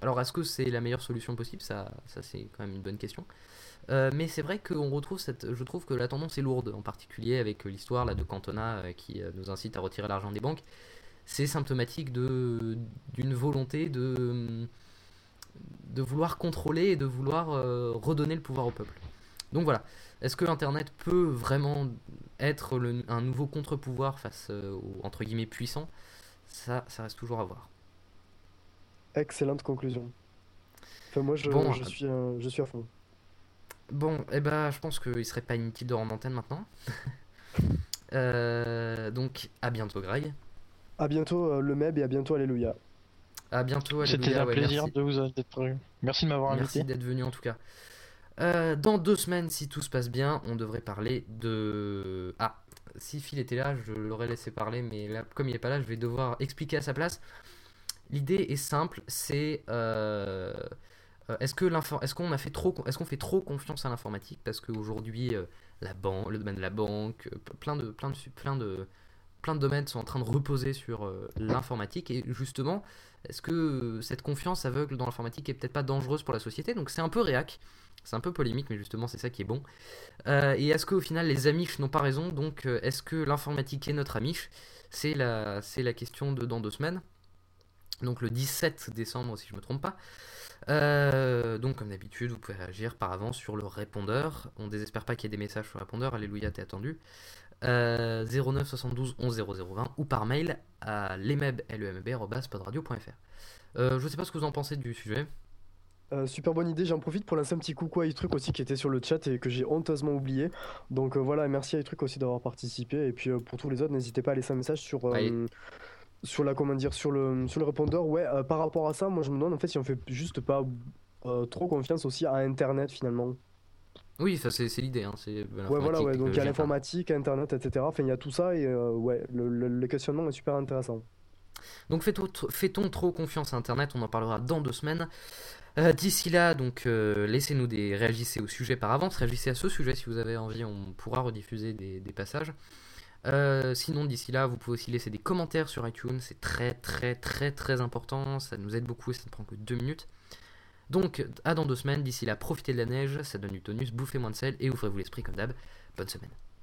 Alors est-ce que c'est la meilleure solution possible? Ça c'est quand même une bonne question. Euh, mais c'est vrai qu'on retrouve cette. Je trouve que la tendance est lourde, en particulier avec l'histoire là, de Cantona euh, qui euh, nous incite à retirer l'argent des banques. C'est symptomatique de d'une volonté de de vouloir contrôler et de vouloir euh, redonner le pouvoir au peuple. Donc voilà. Est-ce que Internet peut vraiment être le- un nouveau contre-pouvoir face aux entre guillemets puissants Ça, ça reste toujours à voir. Excellente conclusion. Enfin, moi, je, Bon, je suis, je suis à fond. Bon, eh ben, je pense qu'il serait pas inutile de rendre antenne maintenant. Euh, donc, à bientôt, Greg. À bientôt, euh, le MEB, et à bientôt, Alléluia. À bientôt, C'était Alléluia, un ouais, plaisir merci. de vous d'être. Merci de m'avoir Merci invité. d'être venu en tout cas. Euh, dans deux semaines, si tout se passe bien, on devrait parler de. Ah, si Phil était là, je l'aurais laissé parler, mais là, comme il est pas là, je vais devoir expliquer à sa place. L'idée est simple, c'est l'infor- est-ce qu'on fait trop, confiance à l'informatique parce qu'aujourd'hui euh, le domaine de la banque, euh, plein de, domaines sont en train de reposer sur euh, l'informatique et justement, est-ce que euh, cette confiance aveugle dans l'informatique est peut-être pas dangereuse pour la société? Donc c'est un peu réac, c'est un peu polémique, mais justement c'est ça qui est bon. Euh, et est-ce qu'au final les amiches n'ont pas raison? Donc euh, est-ce que l'informatique est notre amiche C'est la, question dans deux semaines. Donc le 17 décembre si je me trompe pas. Euh, donc comme d'habitude, vous pouvez réagir par avance sur le répondeur. On désespère pas qu'il y ait des messages sur le répondeur. Alléluia, t'es attendu. Euh, 09 72 11 0020 ou par mail à lemeb, lemeb@podradio.fr. Euh, je sais pas ce que vous en pensez du sujet. Euh, super bonne idée, j'en profite pour lancer un petit coucou à iTruc aussi qui était sur le chat et que j'ai honteusement oublié. Donc euh, voilà, merci à iTruc aussi d'avoir participé. Et puis euh, pour tous les autres, n'hésitez pas à laisser un message sur. Sur la comment dire, sur le, sur le répondeur. Ouais, euh, par rapport à ça, moi je me demande en fait si on fait juste pas euh, trop confiance aussi à Internet finalement. Oui, ça c'est l'idée. Hein, c'est Ouais, voilà, ouais. Donc il y a l'informatique, Internet, etc. Enfin, il y a tout ça et euh, ouais, le, le- le questionnement est super intéressant. Donc fait-on trop confiance à Internet? On en parlera dans deux semaines. Euh, D'ici là, donc euh, laissez-nous des réagissez au sujet par avance, réagissez à ce sujet si vous avez envie, on pourra rediffuser des, des passages. Euh, sinon, d'ici là, vous pouvez aussi laisser des commentaires sur iTunes, c'est très très très très important, ça nous aide beaucoup et ça ne prend que deux minutes. Donc, à dans deux semaines, d'ici là, profitez de la neige, ça donne du tonus, bouffez moins de sel et ouvrez-vous l'esprit comme d'hab. Bonne semaine.